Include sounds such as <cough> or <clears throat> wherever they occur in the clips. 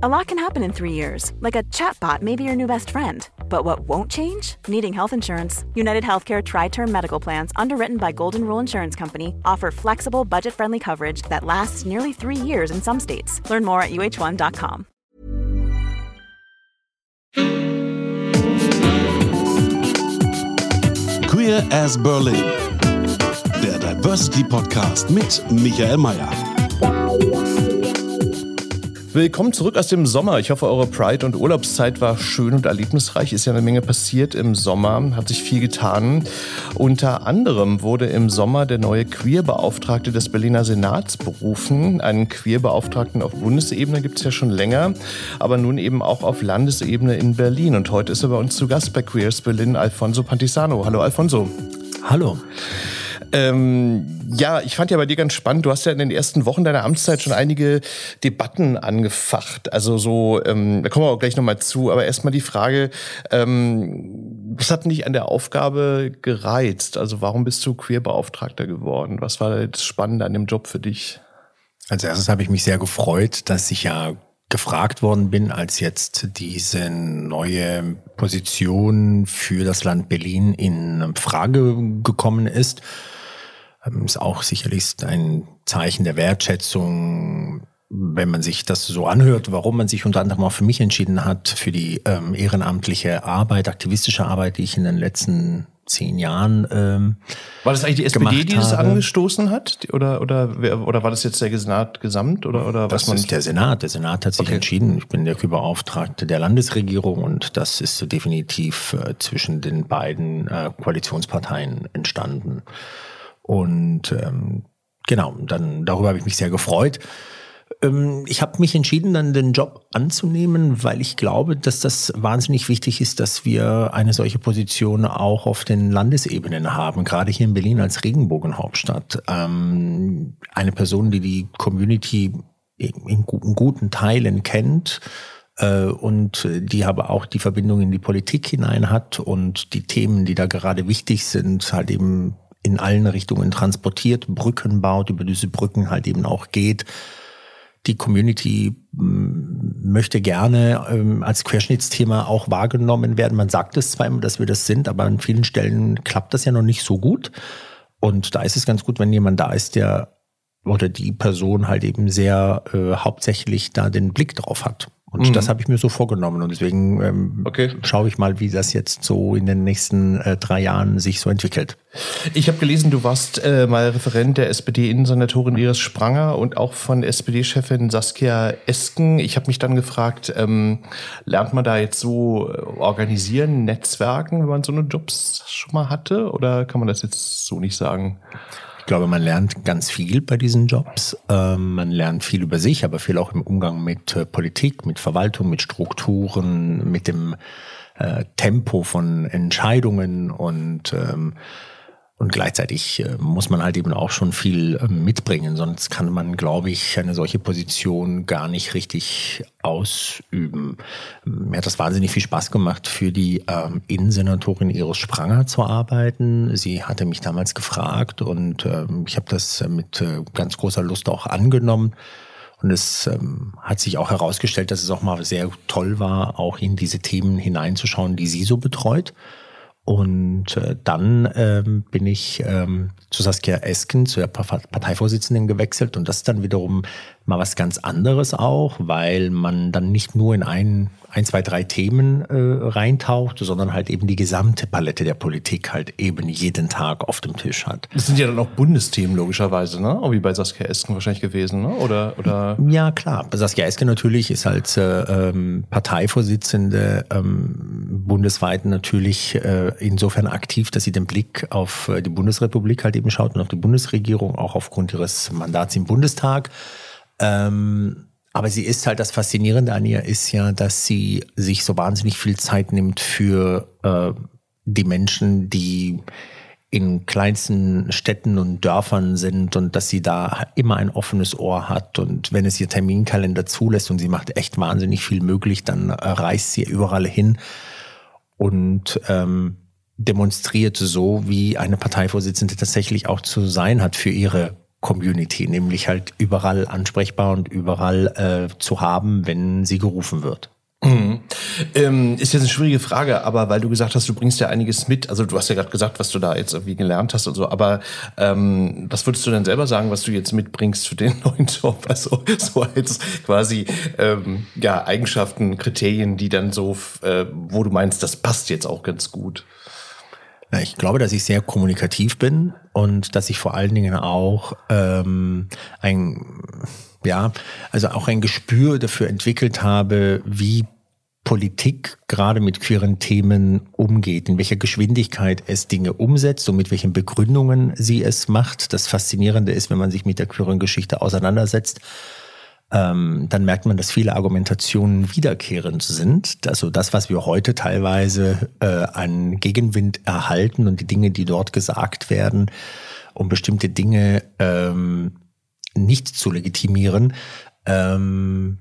A lot can happen in three years, like a chatbot may be your new best friend. But what won't change? Needing health insurance. United Healthcare Tri Term Medical Plans, underwritten by Golden Rule Insurance Company, offer flexible, budget friendly coverage that lasts nearly three years in some states. Learn more at uh1.com. Queer as Berlin. Der Diversity Podcast mit Michael Mayer. Willkommen zurück aus dem Sommer. Ich hoffe, eure Pride- und Urlaubszeit war schön und erlebnisreich. Ist ja eine Menge passiert im Sommer, hat sich viel getan. Unter anderem wurde im Sommer der neue Queer-Beauftragte des Berliner Senats berufen. Einen Queer-Beauftragten auf Bundesebene gibt es ja schon länger, aber nun eben auch auf Landesebene in Berlin. Und heute ist er bei uns zu Gast bei Queers Berlin, Alfonso Pantisano. Hallo Alfonso. Hallo. Ähm, ja, ich fand ja bei dir ganz spannend. Du hast ja in den ersten Wochen deiner Amtszeit schon einige Debatten angefacht. Also so, ähm, da kommen wir auch gleich nochmal zu. Aber erstmal die Frage, ähm, was hat dich an der Aufgabe gereizt? Also warum bist du Queerbeauftragter geworden? Was war das Spannende an dem Job für dich? Als erstes habe ich mich sehr gefreut, dass ich ja gefragt worden bin, als jetzt diese neue Position für das Land Berlin in Frage gekommen ist. Ähm, ist auch sicherlich ein Zeichen der Wertschätzung, wenn man sich das so anhört, warum man sich unter anderem auch für mich entschieden hat, für die ähm, ehrenamtliche Arbeit, aktivistische Arbeit, die ich in den letzten zehn Jahren ähm, War das eigentlich die SPD, die das angestoßen hat? Oder, oder, oder war das jetzt der Senat gesamt? Oder, oder das was man ist der Senat. Der Senat hat sich okay. entschieden. Ich bin der Überbeauftragte der Landesregierung und das ist so definitiv äh, zwischen den beiden äh, Koalitionsparteien entstanden. Und ähm, genau, dann darüber habe ich mich sehr gefreut. Ähm, ich habe mich entschieden, dann den Job anzunehmen, weil ich glaube, dass das wahnsinnig wichtig ist, dass wir eine solche Position auch auf den Landesebenen haben, gerade hier in Berlin als Regenbogenhauptstadt. Ähm, eine Person, die die Community in guten Teilen kennt, äh, und die aber auch die Verbindung in die Politik hinein hat und die Themen, die da gerade wichtig sind, halt eben in allen Richtungen transportiert, Brücken baut, über diese Brücken halt eben auch geht. Die Community mm, möchte gerne ähm, als Querschnittsthema auch wahrgenommen werden. Man sagt es zwar immer, dass wir das sind, aber an vielen Stellen klappt das ja noch nicht so gut. Und da ist es ganz gut, wenn jemand da ist, der oder die Person halt eben sehr äh, hauptsächlich da den Blick drauf hat. Und mhm. das habe ich mir so vorgenommen. Und deswegen ähm, okay. schaue ich mal, wie das jetzt so in den nächsten äh, drei Jahren sich so entwickelt. Ich habe gelesen, du warst äh, mal Referent der SPD-Innensenatorin Iris Spranger und auch von SPD-Chefin Saskia Esken. Ich habe mich dann gefragt, ähm, lernt man da jetzt so äh, organisieren, Netzwerken, wenn man so eine Jobs schon mal hatte? Oder kann man das jetzt so nicht sagen? Glaube, man lernt ganz viel bei diesen Jobs. Ähm, man lernt viel über sich, aber viel auch im Umgang mit äh, Politik, mit Verwaltung, mit Strukturen, mit dem äh, Tempo von Entscheidungen und ähm, und gleichzeitig äh, muss man halt eben auch schon viel äh, mitbringen, sonst kann man, glaube ich, eine solche Position gar nicht richtig ausüben. Mir hat das wahnsinnig viel Spaß gemacht, für die ähm, Innensenatorin Iris Spranger zu arbeiten. Sie hatte mich damals gefragt und ähm, ich habe das mit äh, ganz großer Lust auch angenommen. Und es ähm, hat sich auch herausgestellt, dass es auch mal sehr toll war, auch in diese Themen hineinzuschauen, die sie so betreut. Und äh, dann ähm, bin ich ähm, zu Saskia Esken, zu der Parteivorsitzenden gewechselt. Und das ist dann wiederum mal was ganz anderes auch, weil man dann nicht nur in ein, ein zwei, drei Themen äh, reintaucht, sondern halt eben die gesamte Palette der Politik halt eben jeden Tag auf dem Tisch hat. Das sind ja dann auch Bundesthemen logischerweise, ne? Auch wie bei Saskia Esken wahrscheinlich gewesen, ne? Oder, oder? Ja, klar. Saskia Esken natürlich ist als äh, ähm, Parteivorsitzende ähm, bundesweit natürlich äh, insofern aktiv, dass sie den Blick auf äh, die Bundesrepublik halt eben schaut und auf die Bundesregierung, auch aufgrund ihres Mandats im Bundestag. Ähm, aber sie ist halt das Faszinierende an ihr ist ja, dass sie sich so wahnsinnig viel Zeit nimmt für äh, die Menschen, die in kleinsten Städten und Dörfern sind und dass sie da immer ein offenes Ohr hat. Und wenn es ihr Terminkalender zulässt und sie macht echt wahnsinnig viel möglich, dann äh, reist sie überall hin und ähm, demonstriert so, wie eine Parteivorsitzende tatsächlich auch zu sein hat für ihre Community, nämlich halt überall ansprechbar und überall äh, zu haben, wenn sie gerufen wird. Mhm. Ähm, ist jetzt eine schwierige Frage, aber weil du gesagt hast, du bringst ja einiges mit. Also du hast ja gerade gesagt, was du da jetzt irgendwie gelernt hast und so. Aber ähm, was würdest du denn selber sagen, was du jetzt mitbringst für den <laughs> neuen Job? Also so als quasi ähm, ja Eigenschaften, Kriterien, die dann so, äh, wo du meinst, das passt jetzt auch ganz gut. Ich glaube, dass ich sehr kommunikativ bin und dass ich vor allen Dingen auch ähm, ein, ja, also auch ein Gespür dafür entwickelt habe, wie Politik gerade mit queeren Themen umgeht, in welcher Geschwindigkeit es Dinge umsetzt und mit welchen Begründungen sie es macht. Das Faszinierende ist, wenn man sich mit der queeren Geschichte auseinandersetzt, ähm, dann merkt man, dass viele Argumentationen wiederkehrend sind. Also das, was wir heute teilweise äh, an Gegenwind erhalten und die Dinge, die dort gesagt werden, um bestimmte Dinge ähm, nicht zu legitimieren, ähm,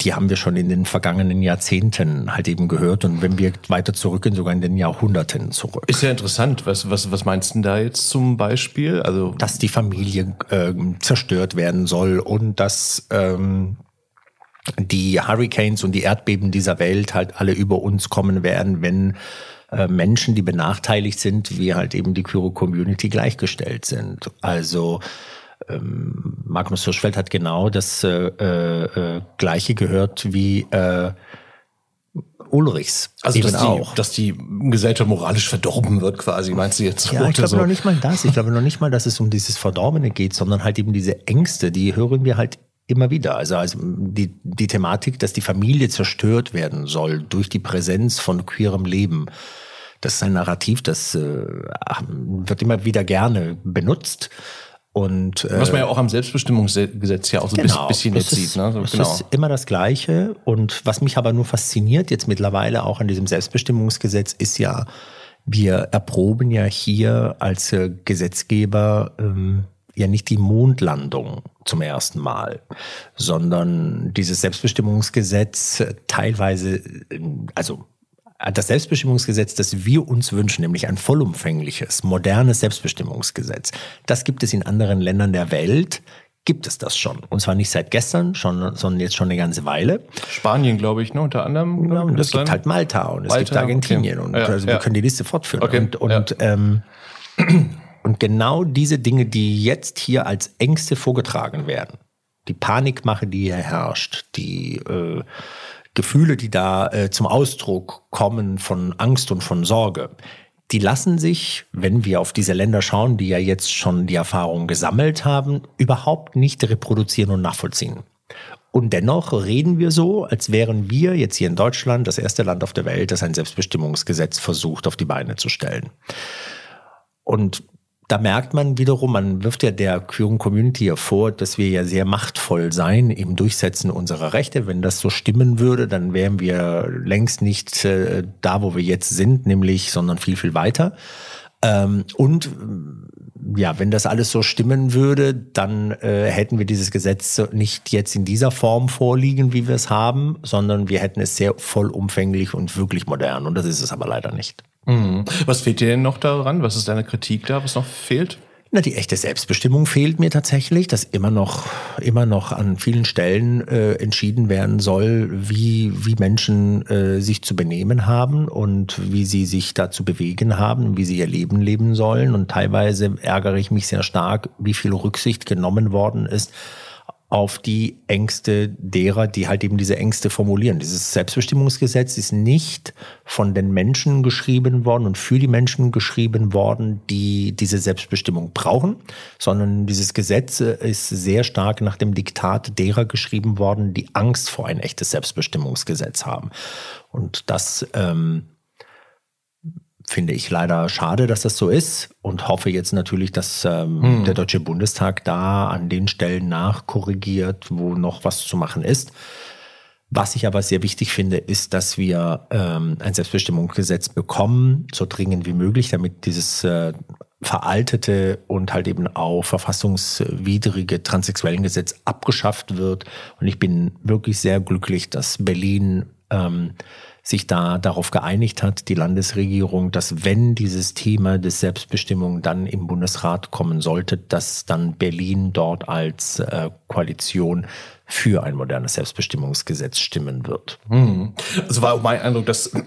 die haben wir schon in den vergangenen Jahrzehnten halt eben gehört und wenn wir weiter zurückgehen, sogar in den Jahrhunderten zurück. Ist ja interessant. Was, was, was meinst du da jetzt zum Beispiel? Also dass die Familie ähm, zerstört werden soll und dass ähm, die Hurricanes und die Erdbeben dieser Welt halt alle über uns kommen werden, wenn äh, Menschen, die benachteiligt sind, wie halt eben die Queer Community gleichgestellt sind. Also ähm, Magnus Hirschfeld hat genau das äh, äh, Gleiche gehört wie äh, Ulrichs. Also dass die, auch. dass die Gesellschaft moralisch verdorben wird, quasi, meinst du jetzt? Ja, ich glaube so. noch nicht mal das. Ich glaube noch nicht mal, dass es um dieses Verdorbene geht, sondern halt eben diese Ängste, die hören wir halt immer wieder. Also, also die, die Thematik, dass die Familie zerstört werden soll durch die Präsenz von queerem Leben. Das ist ein Narrativ, das äh, wird immer wieder gerne benutzt. Und, äh, Was man ja auch am Selbstbestimmungsgesetz ja auch so genau, ein bisschen jetzt ist, sieht. Ne? So, das genau. ist immer das Gleiche. Und was mich aber nur fasziniert jetzt mittlerweile auch an diesem Selbstbestimmungsgesetz ist ja, wir erproben ja hier als äh, Gesetzgeber ähm, ja nicht die Mondlandung zum ersten Mal, sondern dieses Selbstbestimmungsgesetz teilweise, äh, also das Selbstbestimmungsgesetz, das wir uns wünschen, nämlich ein vollumfängliches, modernes Selbstbestimmungsgesetz, das gibt es in anderen Ländern der Welt, gibt es das schon. Und zwar nicht seit gestern, schon, sondern jetzt schon eine ganze Weile. Spanien, glaube ich, ne, unter anderem. Ja, und es gibt halt Malta und es gibt Argentinien okay. und ja, also ja. wir können die Liste fortführen. Okay. Und, und, ähm, und genau diese Dinge, die jetzt hier als Ängste vorgetragen werden, die Panikmache, die hier herrscht, die äh, Gefühle, die da äh, zum Ausdruck kommen von Angst und von Sorge, die lassen sich, wenn wir auf diese Länder schauen, die ja jetzt schon die Erfahrung gesammelt haben, überhaupt nicht reproduzieren und nachvollziehen. Und dennoch reden wir so, als wären wir jetzt hier in Deutschland das erste Land auf der Welt, das ein Selbstbestimmungsgesetz versucht auf die Beine zu stellen. Und da merkt man wiederum, man wirft ja der queeren Community ja vor, dass wir ja sehr machtvoll sein im Durchsetzen unserer Rechte. Wenn das so stimmen würde, dann wären wir längst nicht äh, da, wo wir jetzt sind, nämlich, sondern viel, viel weiter. Ähm, und ja, wenn das alles so stimmen würde, dann äh, hätten wir dieses Gesetz nicht jetzt in dieser Form vorliegen, wie wir es haben, sondern wir hätten es sehr vollumfänglich und wirklich modern. Und das ist es aber leider nicht. Mhm. Was fehlt dir denn noch daran? Was ist deine Kritik da, was noch fehlt? Na, die echte Selbstbestimmung fehlt mir tatsächlich, dass immer noch, immer noch an vielen Stellen äh, entschieden werden soll, wie, wie Menschen äh, sich zu benehmen haben und wie sie sich da zu bewegen haben, wie sie ihr Leben leben sollen. Und teilweise ärgere ich mich sehr stark, wie viel Rücksicht genommen worden ist auf die Ängste derer, die halt eben diese Ängste formulieren. Dieses Selbstbestimmungsgesetz ist nicht von den Menschen geschrieben worden und für die Menschen geschrieben worden, die diese Selbstbestimmung brauchen, sondern dieses Gesetz ist sehr stark nach dem Diktat derer geschrieben worden, die Angst vor ein echtes Selbstbestimmungsgesetz haben. Und das ähm, finde ich leider schade, dass das so ist und hoffe jetzt natürlich, dass ähm, hm. der Deutsche Bundestag da an den Stellen nachkorrigiert, wo noch was zu machen ist. Was ich aber sehr wichtig finde, ist, dass wir ähm, ein Selbstbestimmungsgesetz bekommen, so dringend wie möglich, damit dieses äh, veraltete und halt eben auch verfassungswidrige Transsexuellengesetz abgeschafft wird. Und ich bin wirklich sehr glücklich, dass Berlin ähm, sich da darauf geeinigt hat, die Landesregierung, dass wenn dieses Thema des Selbstbestimmung dann im Bundesrat kommen sollte, dass dann Berlin dort als äh, Koalition für ein modernes Selbstbestimmungsgesetz stimmen wird. Hm. Also war auch mein Eindruck, dass <clears throat>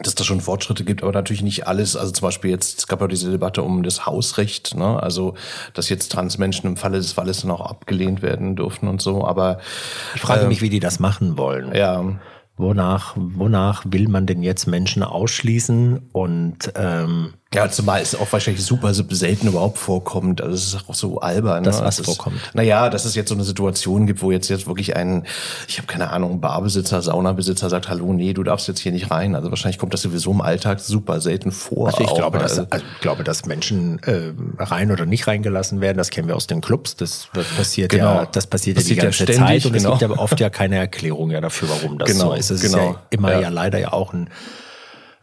dass da schon Fortschritte gibt, aber natürlich nicht alles. Also zum Beispiel jetzt, es gab ja diese Debatte um das Hausrecht, ne? also dass jetzt Transmenschen im Falle des Falles dann auch abgelehnt werden dürfen und so. Aber ich frage äh, mich, wie die das machen wollen. Ja. Wonach, wonach will man denn jetzt Menschen ausschließen? Und ähm, ja, zumal es auch wahrscheinlich super selten überhaupt vorkommt. Also es ist auch so albern. Das, ne? was das vorkommt. naja, dass es jetzt so eine Situation gibt, wo jetzt jetzt wirklich ein, ich habe keine Ahnung, Barbesitzer, Saunabesitzer sagt, hallo, nee, du darfst jetzt hier nicht rein. Also wahrscheinlich kommt das sowieso im Alltag super selten vor. Also ich auch, glaube, dass, also ich glaube, dass Menschen äh, rein oder nicht reingelassen werden, das kennen wir aus den Clubs. Das passiert genau. ja, das passiert, passiert ja die ganze ja ständig, Zeit und genau. es gibt aber oft ja keine Erklärung ja dafür, warum das genau, so ist. Es genau. ist ja immer ja. ja leider ja auch ein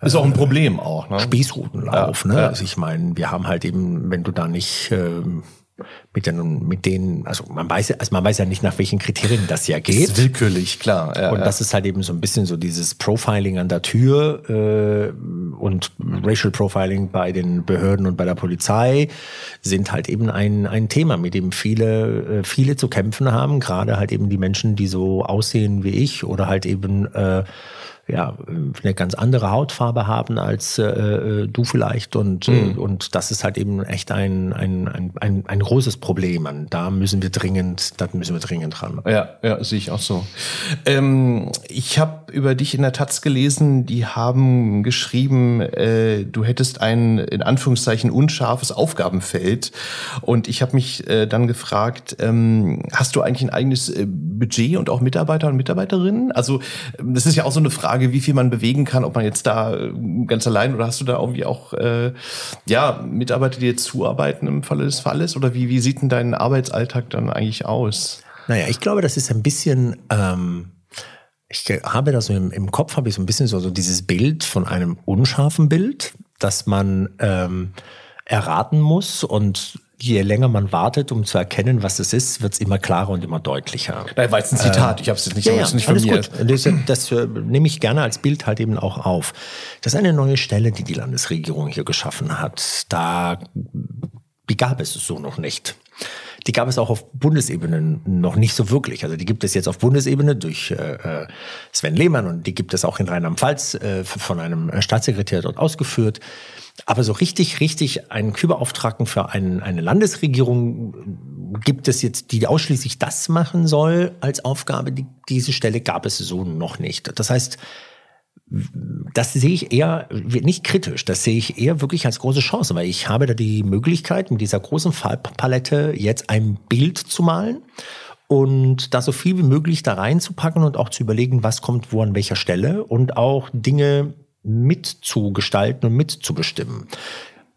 ist auch ein Problem auch, ne? Spießrutenlauf, ja, ne? Ja. Also ich meine, wir haben halt eben, wenn du da nicht ähm, mit den, mit denen, also man weiß, also man weiß ja nicht, nach welchen Kriterien das ja geht. Das ist willkürlich, klar. Ja, und das ist halt eben so ein bisschen so dieses Profiling an der Tür äh, und Racial Profiling bei den Behörden und bei der Polizei sind halt eben ein, ein Thema, mit dem viele, äh, viele zu kämpfen haben, gerade halt eben die Menschen, die so aussehen wie ich oder halt eben äh, ja, eine ganz andere Hautfarbe haben als äh, äh du vielleicht und, mhm. und das ist halt eben echt ein, ein, ein, ein, ein großes Problem. Und da müssen wir dringend, da müssen wir dringend ran. Ja, ja, sehe ich auch so. Ähm, ich habe über dich in der Taz gelesen, die haben geschrieben, äh, du hättest ein in Anführungszeichen unscharfes Aufgabenfeld und ich habe mich äh, dann gefragt, ähm, hast du eigentlich ein eigenes äh, Budget und auch Mitarbeiter und Mitarbeiterinnen? Also das ist ja auch so eine Frage, Frage, wie viel man bewegen kann, ob man jetzt da äh, ganz allein oder hast du da irgendwie auch äh, ja Mitarbeiter, die jetzt zuarbeiten im Falle des Falles oder wie wie sieht denn dein Arbeitsalltag dann eigentlich aus? Naja, ich glaube, das ist ein bisschen ähm ich habe da so im, im Kopf habe ich so ein bisschen so, so dieses Bild von einem unscharfen Bild, dass man ähm, erraten muss und je länger man wartet, um zu erkennen, was es ist, wird es immer klarer und immer deutlicher. Nein, war jetzt ein Zitat, äh, ich habe es jetzt nicht, ja, ja, nicht von mir. Gut. Das, das äh, nehme ich gerne als Bild halt eben auch auf. Das ist eine neue Stelle, die die Landesregierung hier geschaffen hat. Da die gab es so noch nicht. Die gab es auch auf Bundesebene noch nicht so wirklich. Also die gibt es jetzt auf Bundesebene durch äh, äh Sven Lehmann und die gibt es auch in Rheinland-Pfalz äh, von einem Staatssekretär dort ausgeführt. Aber so richtig, richtig einen Küberauftragten für ein, eine Landesregierung gibt es jetzt, die ausschließlich das machen soll als Aufgabe. Die, diese Stelle gab es so noch nicht. Das heißt, das sehe ich eher nicht kritisch, das sehe ich eher wirklich als große Chance, weil ich habe da die Möglichkeit, mit dieser großen Farbpalette jetzt ein Bild zu malen und da so viel wie möglich da reinzupacken und auch zu überlegen, was kommt wo an welcher Stelle und auch Dinge mitzugestalten und mitzubestimmen.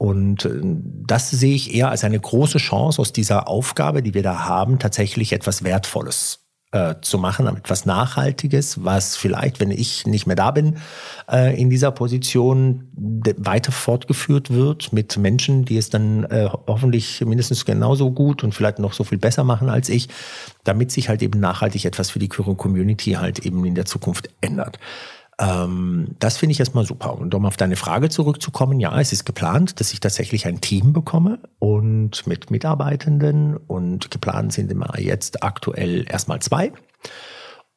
Und äh, das sehe ich eher als eine große Chance aus dieser Aufgabe, die wir da haben, tatsächlich etwas Wertvolles äh, zu machen, etwas Nachhaltiges, was vielleicht, wenn ich nicht mehr da bin, äh, in dieser Position weiter fortgeführt wird mit Menschen, die es dann hoffentlich mindestens genauso gut und vielleicht noch so viel besser machen als ich, damit sich halt eben nachhaltig etwas für die Queer Community halt eben in der Zukunft ändert. Ähm, das finde ich erstmal super. Und um auf deine Frage zurückzukommen, ja, es ist geplant, dass ich tatsächlich ein Team bekomme und mit Mitarbeitenden und geplant sind immer jetzt aktuell erstmal zwei.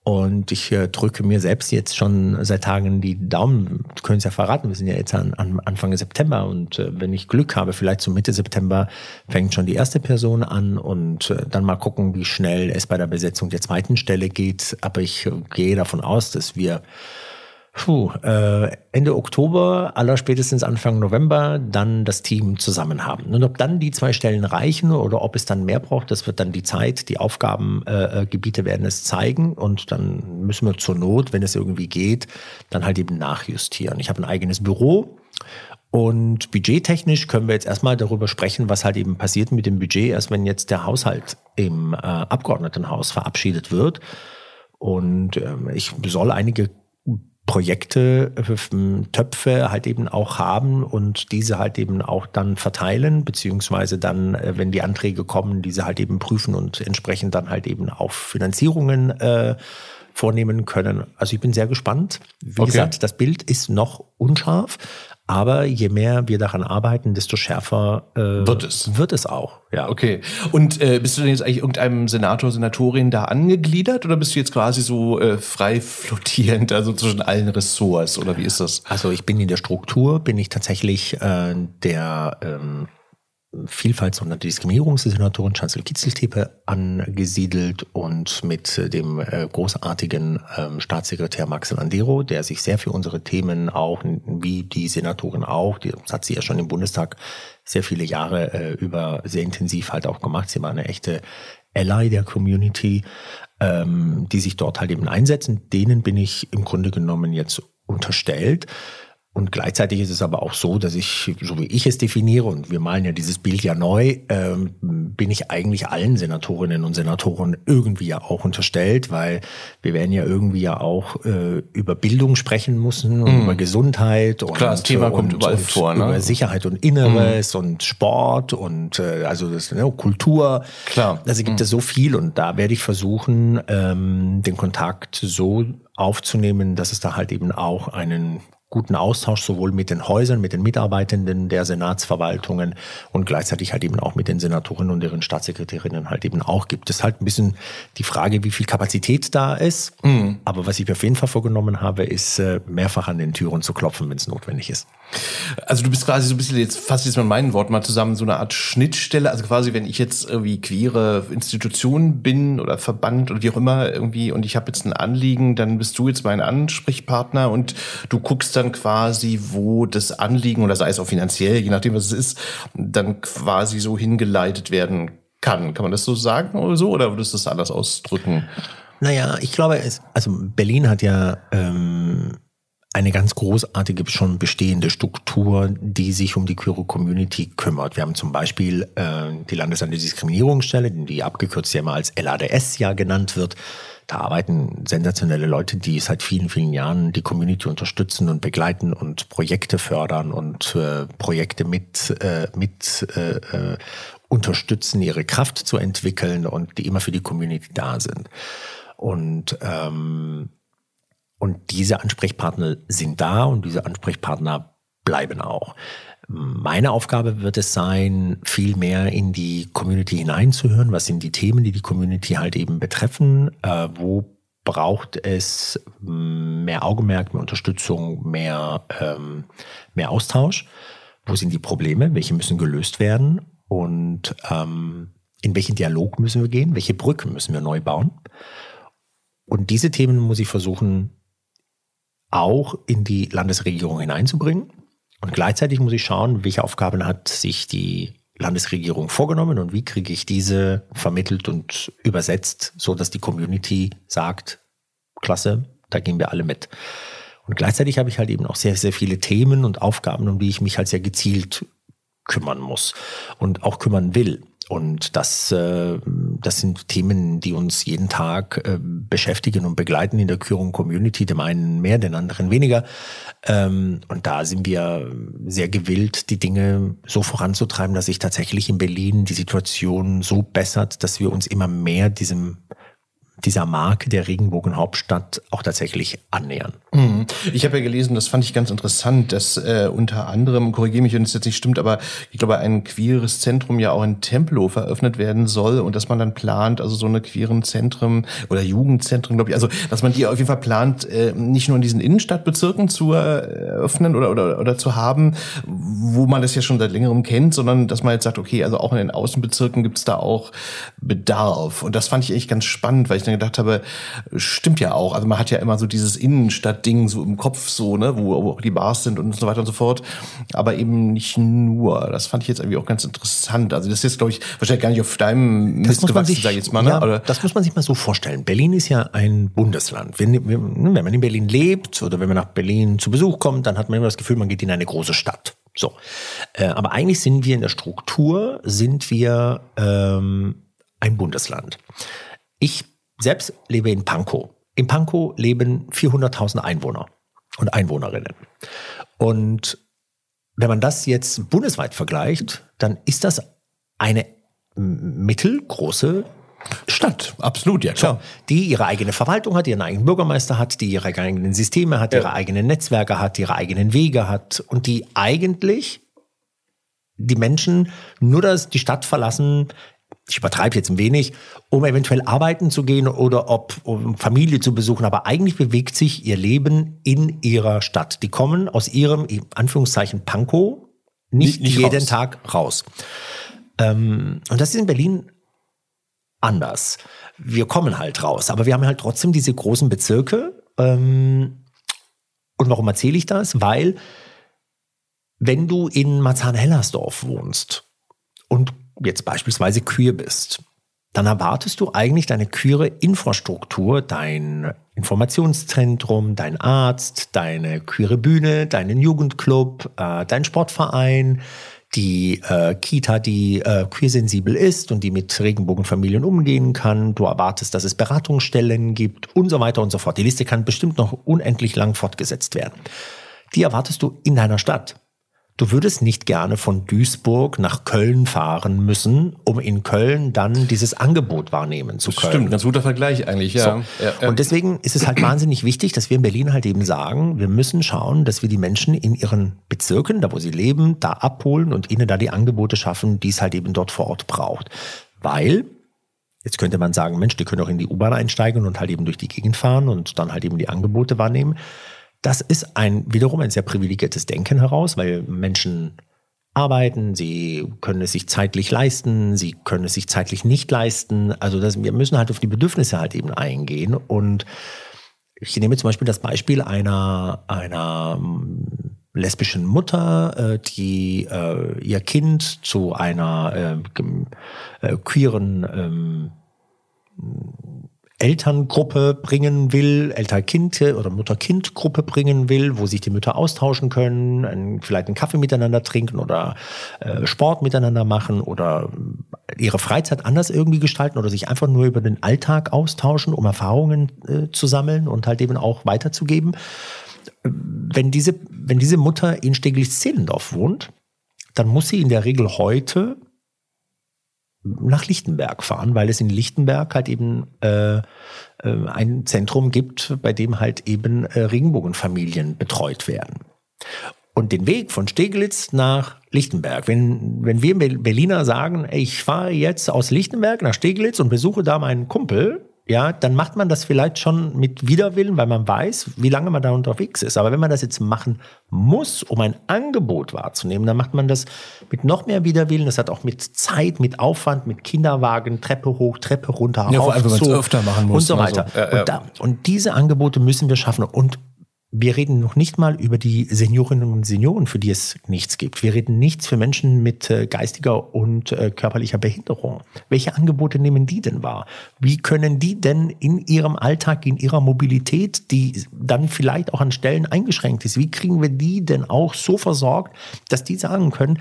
Und ich äh, drücke mir selbst jetzt schon seit Tagen die Daumen. Können es ja verraten, wir sind ja jetzt an, an Anfang September und äh, wenn ich Glück habe, vielleicht so Mitte September fängt schon die erste Person an und äh, dann mal gucken, wie schnell es bei der Besetzung der zweiten Stelle geht. Aber ich äh, gehe davon aus, dass wir puh, äh, Ende Oktober, aller spätestens Anfang November, dann das Team zusammen haben. Und ob dann die zwei Stellen reichen oder ob es dann mehr braucht, das wird dann die Zeit, die Aufgabengebiete äh, werden es zeigen und dann müssen wir zur Not, wenn es irgendwie geht, dann halt eben nachjustieren. Ich habe ein eigenes Büro und budgettechnisch können wir jetzt erstmal darüber sprechen, was halt eben passiert mit dem Budget, erst wenn jetzt der Haushalt im äh, Abgeordnetenhaus verabschiedet wird. Und ähm, ich soll einige Projekte, äh, Töpfe halt eben auch haben und diese halt eben auch dann verteilen, beziehungsweise dann, äh, wenn die Anträge kommen, diese halt eben prüfen und entsprechend dann halt eben auf Finanzierungen äh, vornehmen können. Also ich bin sehr gespannt. Wie okay. gesagt, das Bild ist noch unscharf, aber je mehr wir daran arbeiten, desto schärfer äh, wird es. Wird es auch. Ja. Okay. Und äh, bist du denn jetzt eigentlich irgendeinem Senator, Senatorin da angegliedert oder bist du jetzt quasi so äh, frei flottierend, also zwischen allen Ressorts oder wie ist das? Also ich bin in der Struktur, bin ich tatsächlich äh, der ähm, Vielfalt, sondern Diskriminierungssenatorin Chancel Kitzeltepe angesiedelt und mit äh, dem äh, großartigen ähm, Staatssekretär Max Landero, der sich sehr für unsere Themen auch, wie die Senatorin auch, die, das hat sie ja schon im Bundestag sehr viele Jahre äh, über sehr intensiv halt auch gemacht. Sie war eine echte Ally der Community, ähm, die sich dort halt eben einsetzen. Denen bin ich im Grunde genommen jetzt unterstellt. Und gleichzeitig ist es aber auch so, dass ich, so wie ich es definiere, und wir malen ja dieses Bild ja neu, ähm, bin ich eigentlich allen Senatorinnen und Senatoren irgendwie ja auch unterstellt, weil wir werden ja irgendwie ja auch äh, über Bildung sprechen müssen und mm. über Gesundheit und, Klar, das Thema und, kommt überall und vor, ne? über Sicherheit und Inneres mm. und Sport und äh, also das, ne, Kultur. Klar. Also gibt mm. es so viel und da werde ich versuchen, ähm, den Kontakt so aufzunehmen, dass es da halt eben auch einen guten Austausch sowohl mit den Häusern, mit den Mitarbeitenden der Senatsverwaltungen und gleichzeitig halt eben auch mit den Senatorinnen und deren Staatssekretärinnen halt eben auch gibt. Es halt ein bisschen die Frage, wie viel Kapazität da ist. Mhm. Aber was ich mir auf jeden Fall vorgenommen habe, ist äh, mehrfach an den Türen zu klopfen, wenn es notwendig ist. Also du bist quasi so ein bisschen jetzt fast jetzt mit meinen Worten mal zusammen so eine Art Schnittstelle. Also quasi, wenn ich jetzt irgendwie queere Institution bin oder Verband oder wie auch immer irgendwie und ich habe jetzt ein Anliegen, dann bist du jetzt mein Ansprechpartner und du guckst dann quasi, wo das Anliegen oder sei es auch finanziell, je nachdem was es ist, dann quasi so hingeleitet werden kann. Kann man das so sagen oder so oder würdest du das anders ausdrücken? Naja, ich glaube, es, also Berlin hat ja ähm, eine ganz großartige schon bestehende Struktur, die sich um die queere Community kümmert. Wir haben zum Beispiel äh, die Landesantidiskriminierungsstelle, die abgekürzt ja immer als LADS ja genannt wird. Da arbeiten sensationelle Leute, die seit vielen, vielen Jahren die Community unterstützen und begleiten und Projekte fördern und äh, Projekte mit, äh, mit äh, äh unterstützen, ihre Kraft zu entwickeln und die immer für die Community da sind. Und ähm, und diese Ansprechpartner sind da und diese Ansprechpartner bleiben auch. Meine Aufgabe wird es sein, viel mehr in die Community hineinzuhören. Was sind die Themen, die die Community halt eben betreffen? Äh, wo braucht es mehr Augenmerk, mehr Unterstützung, mehr, ähm, mehr Austausch? Wo sind die Probleme? Welche müssen gelöst werden? Und ähm, in welchen Dialog müssen wir gehen? Welche Brücken müssen wir neu bauen? Und diese Themen muss ich versuchen auch in die Landesregierung hineinzubringen. Und gleichzeitig muss ich schauen, welche Aufgaben hat sich die Landesregierung vorgenommen und wie kriege ich diese vermittelt und übersetzt, so dass die Community sagt, klasse, da gehen wir alle mit. Und gleichzeitig habe ich halt eben auch sehr, sehr viele Themen und Aufgaben, um die ich mich halt sehr gezielt kümmern muss und auch kümmern will. Und das, äh, das sind Themen, die uns jeden Tag äh, beschäftigen und begleiten in der Kühlung Community, dem einen mehr, den anderen weniger. Ähm, und da sind wir sehr gewillt, die Dinge so voranzutreiben, dass sich tatsächlich in Berlin die Situation so bessert, dass wir uns immer mehr diesem dieser Marke der Regenbogenhauptstadt auch tatsächlich annähern. Mhm. Ich habe ja gelesen, das fand ich ganz interessant, dass äh, unter anderem, korrigiere mich, wenn es jetzt nicht stimmt, aber ich glaube, ein queeres Zentrum ja auch in Tempelhof eröffnet werden soll und dass man dann plant, also so eine queeren Zentren oder Jugendzentren, glaube ich, also dass man die auf jeden Fall plant, äh, nicht nur in diesen Innenstadtbezirken zu eröffnen oder, oder, oder zu haben, wo man das ja schon seit längerem kennt, sondern dass man jetzt sagt, okay, also auch in den Außenbezirken gibt es da auch Bedarf. Und das fand ich echt ganz spannend, weil ich dann gedacht habe, stimmt ja auch. Also man hat ja immer so dieses Innenstadtding so im Kopf so, ne, wo, wo auch die Bars sind und so weiter und so fort. Aber eben nicht nur. Das fand ich jetzt irgendwie auch ganz interessant. Also das ist, glaube ich, wahrscheinlich gar nicht auf deinem das Mist gewachsen, sag ich jetzt mal. Ne? Ja, oder? Das muss man sich mal so vorstellen. Berlin ist ja ein Bundesland. Wenn, wenn man in Berlin lebt oder wenn man nach Berlin zu Besuch kommt, dann hat man immer das Gefühl, man geht in eine große Stadt. So, äh, aber eigentlich sind wir in der Struktur, sind wir ähm, ein Bundesland. Ich selbst lebe in Pankow. In Pankow leben 400.000 Einwohner und Einwohnerinnen. Und wenn man das jetzt bundesweit vergleicht, dann ist das eine mittelgroße Stadt, absolut, ja klar. Die ihre eigene Verwaltung hat, ihren eigenen Bürgermeister hat, die ihre eigenen Systeme hat, ja. ihre eigenen Netzwerke hat, ihre eigenen Wege hat und die eigentlich die Menschen nur das, die Stadt verlassen, ich übertreibe jetzt ein wenig, um eventuell arbeiten zu gehen oder ob, um Familie zu besuchen, aber eigentlich bewegt sich ihr Leben in ihrer Stadt. Die kommen aus ihrem, in Anführungszeichen, Pankow nicht, nicht jeden raus. Tag raus. Ähm, und das ist in Berlin anders. Wir kommen halt raus, aber wir haben halt trotzdem diese großen Bezirke. Ähm, und warum erzähle ich das? Weil, wenn du in Marzahn-Hellersdorf wohnst und jetzt beispielsweise queer bist, dann erwartest du eigentlich deine queere Infrastruktur, dein Informationszentrum, dein Arzt, deine queere Bühne, deinen Jugendclub, äh, dein Sportverein, die äh, Kita, die äh, queersensibel ist und die mit Regenbogenfamilien umgehen kann. Du erwartest, dass es Beratungsstellen gibt und so weiter und so fort. Die Liste kann bestimmt noch unendlich lang fortgesetzt werden. Die erwartest du in deiner Stadt. Du würdest nicht gerne von Duisburg nach Köln fahren müssen, um in Köln dann dieses Angebot wahrnehmen zu können. Stimmt, ganz guter Vergleich eigentlich, ja. So. ja. Und deswegen ist es halt wahnsinnig wichtig, dass wir in Berlin halt eben sagen, wir müssen schauen, dass wir die Menschen in ihren Bezirken, da wo sie leben, da abholen und ihnen da die Angebote schaffen, die es halt eben dort vor Ort braucht. Weil Jetzt könnte man sagen, Mensch, die können auch in die U-Bahn einsteigen und halt eben durch die Gegend fahren und dann halt eben die Angebote wahrnehmen. Das ist ein wiederum ein sehr privilegiertes Denken heraus, weil Menschen arbeiten, sie können es sich zeitlich leisten, sie können es sich zeitlich nicht leisten. Also das, wir müssen halt auf die Bedürfnisse halt eben eingehen. Und ich nehme zum Beispiel das Beispiel einer, einer ähm, lesbischen Mutter, äh, die äh, ihr Kind zu einer äh, queeren ähm, Elterngruppe bringen will, Elter-Kind oder Mutter-Kind-Gruppe bringen will, wo sich die Mütter austauschen können, ein, vielleicht einen Kaffee miteinander trinken oder äh, Sport miteinander machen oder ihre Freizeit anders irgendwie gestalten oder sich einfach nur über den Alltag austauschen, um Erfahrungen äh, zu sammeln und halt eben auch weiterzugeben. Wenn diese, wenn diese Mutter in Steglitz-Zehlendorf wohnt, dann muss sie in der Regel heute nach Lichtenberg fahren, weil es in Lichtenberg halt eben äh, äh, ein Zentrum gibt, bei dem halt eben äh, Regenbogenfamilien betreut werden. Und den Weg von Steglitz nach Lichtenberg, wenn, wenn wir Berliner sagen, ich fahre jetzt aus Lichtenberg nach Steglitz und besuche da meinen Kumpel, ja, dann macht man das vielleicht schon mit Widerwillen, weil man weiß, wie lange man da unterwegs ist. Aber wenn man das jetzt machen muss, um ein Angebot wahrzunehmen, dann macht man das mit noch mehr Widerwillen. Das hat auch mit Zeit, mit Aufwand, mit Kinderwagen, Treppe hoch, Treppe runter, ja, vor allem, wenn man es öfter machen muss. Und so weiter. So. Ja, ja. Und, da, und diese Angebote müssen wir schaffen. Und wir reden noch nicht mal über die Seniorinnen und Senioren, für die es nichts gibt. Wir reden nichts für Menschen mit äh, geistiger und äh, körperlicher Behinderung. Welche Angebote nehmen die denn wahr? Wie können die denn in ihrem Alltag, in ihrer Mobilität, die dann vielleicht auch an Stellen eingeschränkt ist, wie kriegen wir die denn auch so versorgt, dass die sagen können,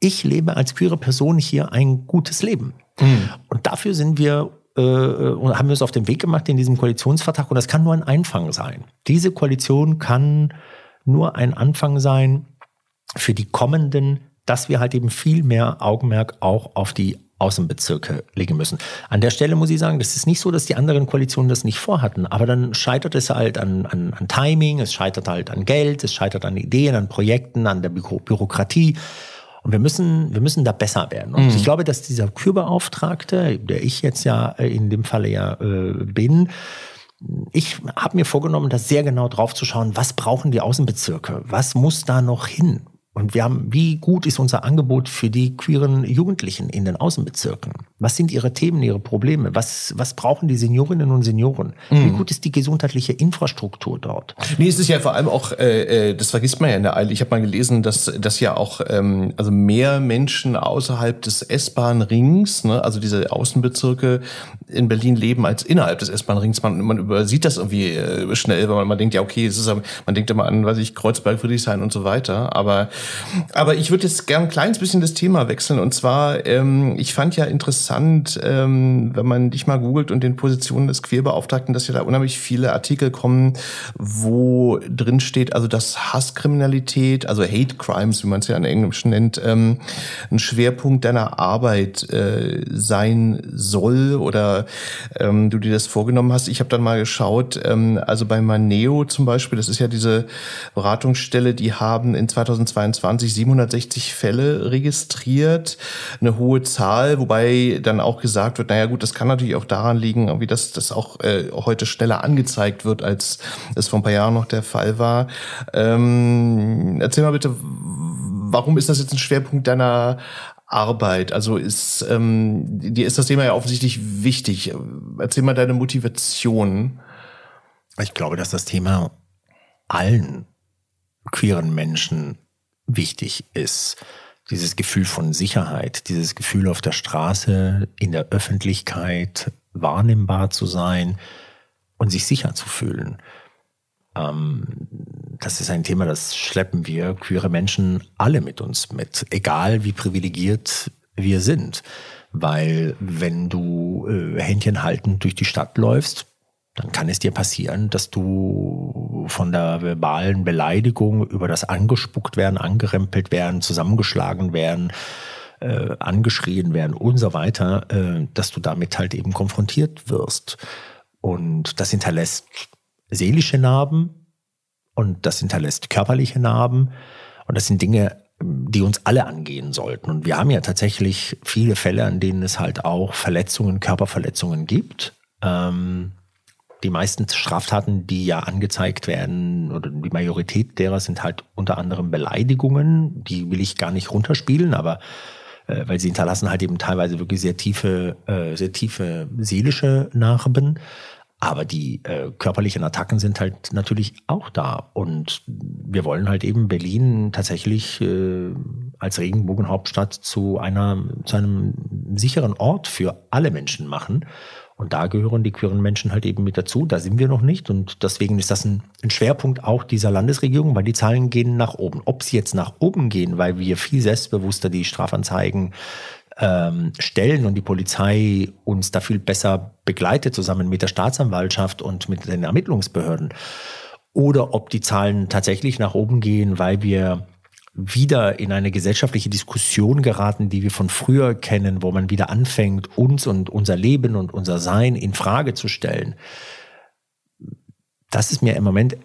ich lebe als queere Person hier ein gutes Leben. Mhm. Und dafür sind wir äh, und haben wir uns auf den Weg gemacht in diesem Koalitionsvertrag. Und das kann nur ein Einfang sein. Diese Koalition kann nur ein Anfang sein für die kommenden, dass wir halt eben viel mehr Augenmerk auch auf die Außenbezirke legen müssen. An der Stelle muss ich sagen, das ist nicht so, dass die anderen Koalitionen das nicht vorhatten, aber dann scheitert es halt an, an, an Timing, es scheitert halt an Geld, es scheitert an Ideen, an Projekten, an der Büro Bürokratie. Und wir müssen, wir müssen da besser werden. Und mhm. ich glaube, dass dieser Kürbeauftragte, der ich jetzt ja äh, in dem Falle ja äh, bin, ich habe mir vorgenommen, da sehr genau drauf zu schauen, was brauchen die Außenbezirke? Was muss da noch hin? Und wir haben, wie gut ist unser Angebot für die queeren Jugendlichen in den Außenbezirken? Was sind ihre Themen, ihre Probleme? Was, was brauchen die Seniorinnen und Senioren? Mhm. Wie gut ist die gesundheitliche Infrastruktur dort? Nee, es ist ja vor allem auch, äh, äh das vergisst man ja in der Eile. Ich habe mal gelesen, dass, dass ja auch ähm, also mehr Menschen außerhalb des S-Bahn-Rings, ne, also diese Außenbezirke in Berlin leben als innerhalb des S-Bahn-Rings. Man, man übersieht das irgendwie äh, schnell, weil man, man denkt, ja, okay, es ist, man denkt immer an, weiß ich, Kreuzberg, Friedrichshain und so weiter. Aber Aber ich würde jetzt gern ein kleines bisschen das Thema wechseln. Und zwar, ähm, ich fand ja interessant, ähm, wenn man dich mal googelt und den Positionen des Queerbeauftragten, dass ja da unheimlich viele Artikel kommen, wo drin steht, also dass Hasskriminalität, also Hate Crimes, wie man es ja in Englisch nennt, ähm, ein Schwerpunkt deiner Arbeit äh, sein soll oder ähm, du dir das vorgenommen hast. Ich habe dann mal geschaut, ähm, also bei Maneo zum Beispiel, das ist ja diese Beratungsstelle, die haben in 2022 760 Fälle registriert, eine hohe Zahl, wobei dann auch gesagt wird, naja gut, das kann natürlich auch daran liegen, wie das, das auch äh, heute schneller angezeigt wird, als es vor ein paar Jahren noch der Fall war. Ähm, erzähl mal bitte, warum ist das jetzt ein Schwerpunkt deiner Arbeit? Also ist ähm, dir ist das Thema ja offensichtlich wichtig. Erzähl mal deine Motivation. Ich glaube, dass das Thema allen queeren Menschen wichtig ist. Dieses Gefühl von Sicherheit, dieses Gefühl auf der Straße, in der Öffentlichkeit wahrnehmbar zu sein und sich sicher zu fühlen. Ähm, das ist ein Thema, das schleppen wir queere Menschen alle mit uns mit, egal wie privilegiert wir sind. Weil wenn du äh, Händchen haltend durch die Stadt läufst, dann kann es dir passieren, dass du von der verbalen Beleidigung über das angespuckt werden, angerempelt werden, zusammengeschlagen werden, äh, angeschrien werden und so weiter, äh, dass du damit halt eben konfrontiert wirst. Und das hinterlässt seelische Narben und das hinterlässt körperliche Narben und das sind Dinge, die uns alle angehen sollten. Und wir haben ja tatsächlich viele Fälle, an denen es halt auch Verletzungen, Körperverletzungen gibt. Ähm, die meisten Straftaten, die ja angezeigt werden, oder die Majorität derer sind halt unter anderem Beleidigungen. Die will ich gar nicht runterspielen, aber äh, weil sie hinterlassen halt eben teilweise wirklich sehr tiefe, äh, sehr tiefe seelische Narben. Aber die äh, körperlichen Attacken sind halt natürlich auch da. Und wir wollen halt eben Berlin tatsächlich äh, als Regenbogenhauptstadt zu einer, zu einem sicheren Ort für alle Menschen machen. Und da gehören die queeren Menschen halt eben mit dazu. Da sind wir noch nicht. Und deswegen ist das ein, ein Schwerpunkt auch dieser Landesregierung, weil die Zahlen gehen nach oben. Ob sie jetzt nach oben gehen, weil wir viel selbstbewusster die Strafanzeigen ähm, stellen und die Polizei uns da viel besser begleitet, zusammen mit der Staatsanwaltschaft und mit den Ermittlungsbehörden. Oder ob die Zahlen tatsächlich nach oben gehen, weil wir wieder in eine gesellschaftliche Diskussion geraten, die wir von früher kennen, wo man wieder anfängt, uns und unser Leben und unser Sein in Frage zu stellen. Das ist mir im Moment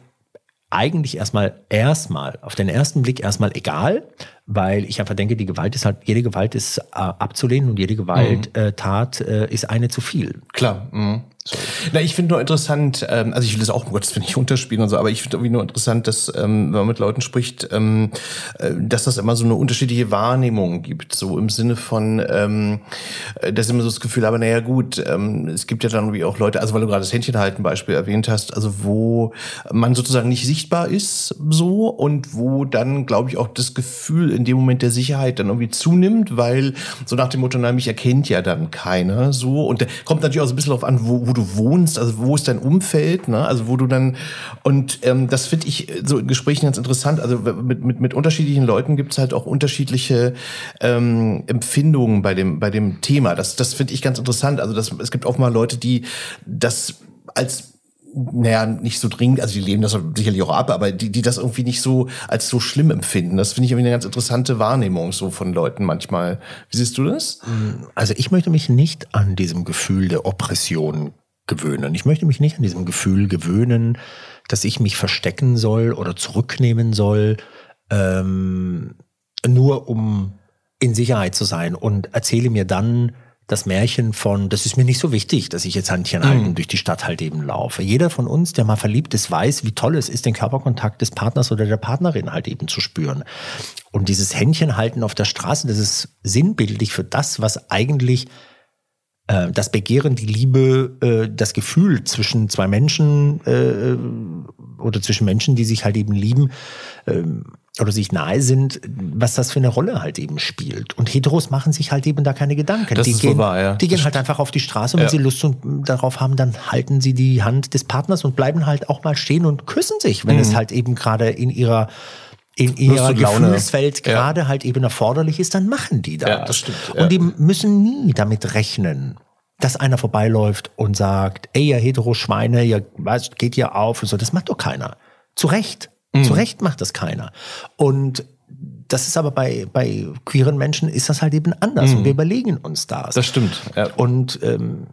eigentlich erstmal erstmal auf den ersten Blick erstmal egal, weil ich einfach denke, die Gewalt ist halt jede Gewalt ist äh, abzulehnen und jede Gewalttat mhm. äh, ist eine zu viel. Klar. Mhm. Sorry. Na, ich finde nur interessant, ähm, also ich will das auch, um Gottes Willen nicht unterspielen und so, aber ich finde irgendwie nur interessant, dass, ähm, wenn man mit Leuten spricht, ähm, äh, dass das immer so eine unterschiedliche Wahrnehmung gibt, so im Sinne von, ähm, äh, dass ich immer so das Gefühl habe, naja gut, ähm, es gibt ja dann irgendwie auch Leute, also weil du gerade das Händchenhalten Beispiel erwähnt hast, also wo man sozusagen nicht sichtbar ist so und wo dann, glaube ich, auch das Gefühl in dem Moment der Sicherheit dann irgendwie zunimmt, weil so nach dem Motto, na, mich erkennt ja dann keiner so und kommt natürlich auch so ein bisschen darauf an, wo, wo wo du wohnst, also wo ist dein Umfeld, ne? also wo du dann und ähm, das finde ich so in Gesprächen ganz interessant. Also mit, mit, mit unterschiedlichen Leuten gibt es halt auch unterschiedliche ähm, Empfindungen bei dem bei dem Thema. Das das finde ich ganz interessant. Also das, es gibt auch mal Leute, die das als naja, nicht so dringend, also die leben das sicherlich auch ab, aber die, die das irgendwie nicht so als so schlimm empfinden. Das finde ich irgendwie eine ganz interessante Wahrnehmung so von Leuten manchmal. Wie siehst du das? Also ich möchte mich nicht an diesem Gefühl der Oppression gewöhnen. Ich möchte mich nicht an diesem Gefühl gewöhnen, dass ich mich verstecken soll oder zurücknehmen soll, ähm, nur um in Sicherheit zu sein und erzähle mir dann das Märchen von, das ist mir nicht so wichtig, dass ich jetzt Handchen halten mhm. durch die Stadt halt eben laufe. Jeder von uns, der mal verliebt ist, weiß, wie toll es ist, den Körperkontakt des Partners oder der Partnerin halt eben zu spüren. Und dieses Händchen halten auf der Straße, das ist sinnbildlich für das, was eigentlich äh, das Begehren, die Liebe, äh, das Gefühl zwischen zwei Menschen äh, oder zwischen Menschen, die sich halt eben lieben ähm, oder sich nahe sind, was das für eine Rolle halt eben spielt. Und Heteros machen sich halt eben da keine Gedanken. Das die ist gehen, wahr, ja. Die gehen halt einfach auf die Straße und wenn ja. sie Lust darauf haben, dann halten sie die Hand des Partners und bleiben halt auch mal stehen und küssen sich, wenn mhm. es halt eben gerade in ihrer in ihrer Gefühlswelt gerade ja. halt eben erforderlich ist, dann machen die das. Ja, das stimmt. Ja. Und die müssen nie damit rechnen, dass einer vorbeiläuft und sagt, ey, ihr Hetero-Schweine, ihr was, geht ja auf und so. Das macht doch keiner. Zu Recht. Mhm. Zu Recht macht das keiner. Und das ist aber bei, bei queeren Menschen ist das halt eben anders. Mhm. Und wir überlegen uns das. Das stimmt. Ja. Und ähm,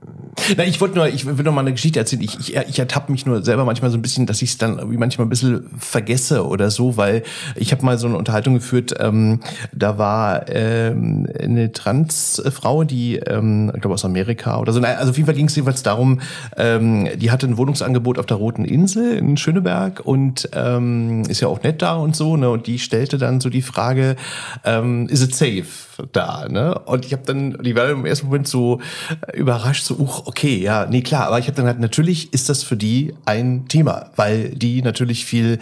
na, ich wollte nur, ich will noch mal eine Geschichte erzählen. Ich, ich, ich ertappe mich nur selber manchmal so ein bisschen, dass ich es dann irgendwie manchmal ein bisschen vergesse oder so, weil ich habe mal so eine Unterhaltung geführt. Ähm, da war ähm, eine Transfrau, die, ähm, ich glaube aus Amerika oder so. Also auf jeden Fall ging es jedenfalls darum, ähm, die hatte ein Wohnungsangebot auf der Roten Insel in Schöneberg und ähm, ist ja auch nett da und so. Ne? Und die stellte dann so die Frage Frage, ähm, is it safe da? Ne? Und ich habe dann, die war im ersten Moment so überrascht, so, uch, okay, ja, nee, klar. Aber ich habe dann halt, natürlich ist das für die ein Thema, weil die natürlich viel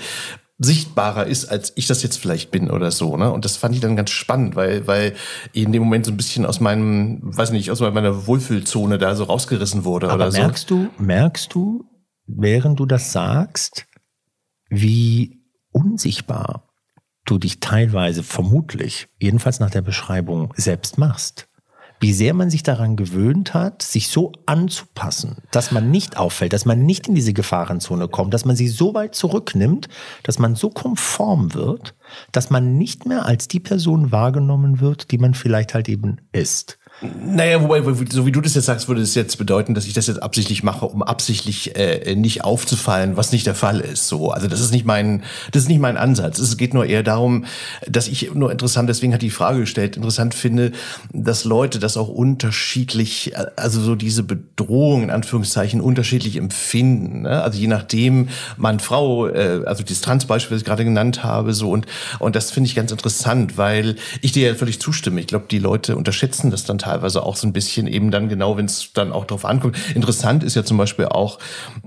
sichtbarer ist, als ich das jetzt vielleicht bin oder so, ne? Und das fand ich dann ganz spannend, weil, weil in dem Moment so ein bisschen aus meinem, weiß nicht, aus meiner Wohlfühlzone da so rausgerissen wurde Aber oder so. Merkst du, merkst du, während du das sagst, wie unsichtbar du dich teilweise vermutlich, jedenfalls nach der Beschreibung, selbst machst. Wie sehr man sich daran gewöhnt hat, sich so anzupassen, dass man nicht auffällt, dass man nicht in diese Gefahrenzone kommt, dass man sie so weit zurücknimmt, dass man so konform wird, dass man nicht mehr als die Person wahrgenommen wird, die man vielleicht halt eben ist. Naja, wobei, so wie du das jetzt sagst, würde es jetzt bedeuten, dass ich das jetzt absichtlich mache, um absichtlich äh, nicht aufzufallen, was nicht der Fall ist. So, also das ist nicht mein, das ist nicht mein Ansatz. Es geht nur eher darum, dass ich nur interessant, deswegen hat die Frage gestellt, interessant finde, dass Leute das auch unterschiedlich, also so diese Bedrohung in Anführungszeichen unterschiedlich empfinden. Ne? Also je nachdem, Mann, Frau, äh, also dieses Transbeispiel, das ich gerade genannt habe, so und und das finde ich ganz interessant, weil ich dir ja völlig zustimme. Ich glaube, die Leute unterschätzen das dann teilweise auch so ein bisschen eben dann genau, wenn es dann auch drauf ankommt. Interessant ist ja zum Beispiel auch,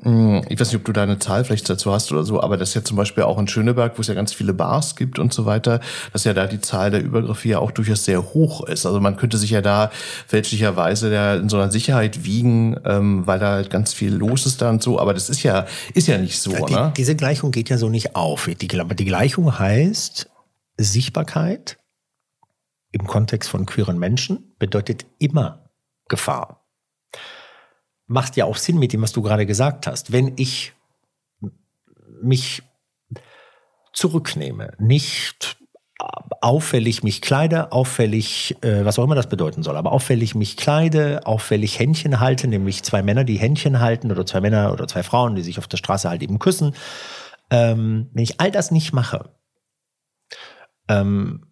hm, ich weiß nicht, ob du da eine Zahl vielleicht dazu hast oder so, aber das ist ja zum Beispiel auch in Schöneberg, wo es ja ganz viele Bars gibt und so weiter, dass ja da die Zahl der Übergriffe ja auch durchaus sehr hoch ist. Also man könnte sich ja da fälschlicherweise in so einer Sicherheit wiegen, ähm, weil da halt ganz viel los ist da und so, aber das ist ja, ist ja nicht so. Die, ne? Diese Gleichung geht ja so nicht auf. Die, die Gleichung heißt Sichtbarkeit im Kontext von queeren Menschen bedeutet immer Gefahr. Macht ja auch Sinn mit dem, was du gerade gesagt hast. Wenn ich mich zurücknehme, nicht auffällig mich kleide, auffällig, äh, was auch immer das bedeuten soll, aber auffällig mich kleide, auffällig Händchen halte, nämlich zwei Männer, die Händchen halten oder zwei Männer oder zwei Frauen, die sich auf der Straße halt eben küssen. Ähm, wenn ich all das nicht mache ähm,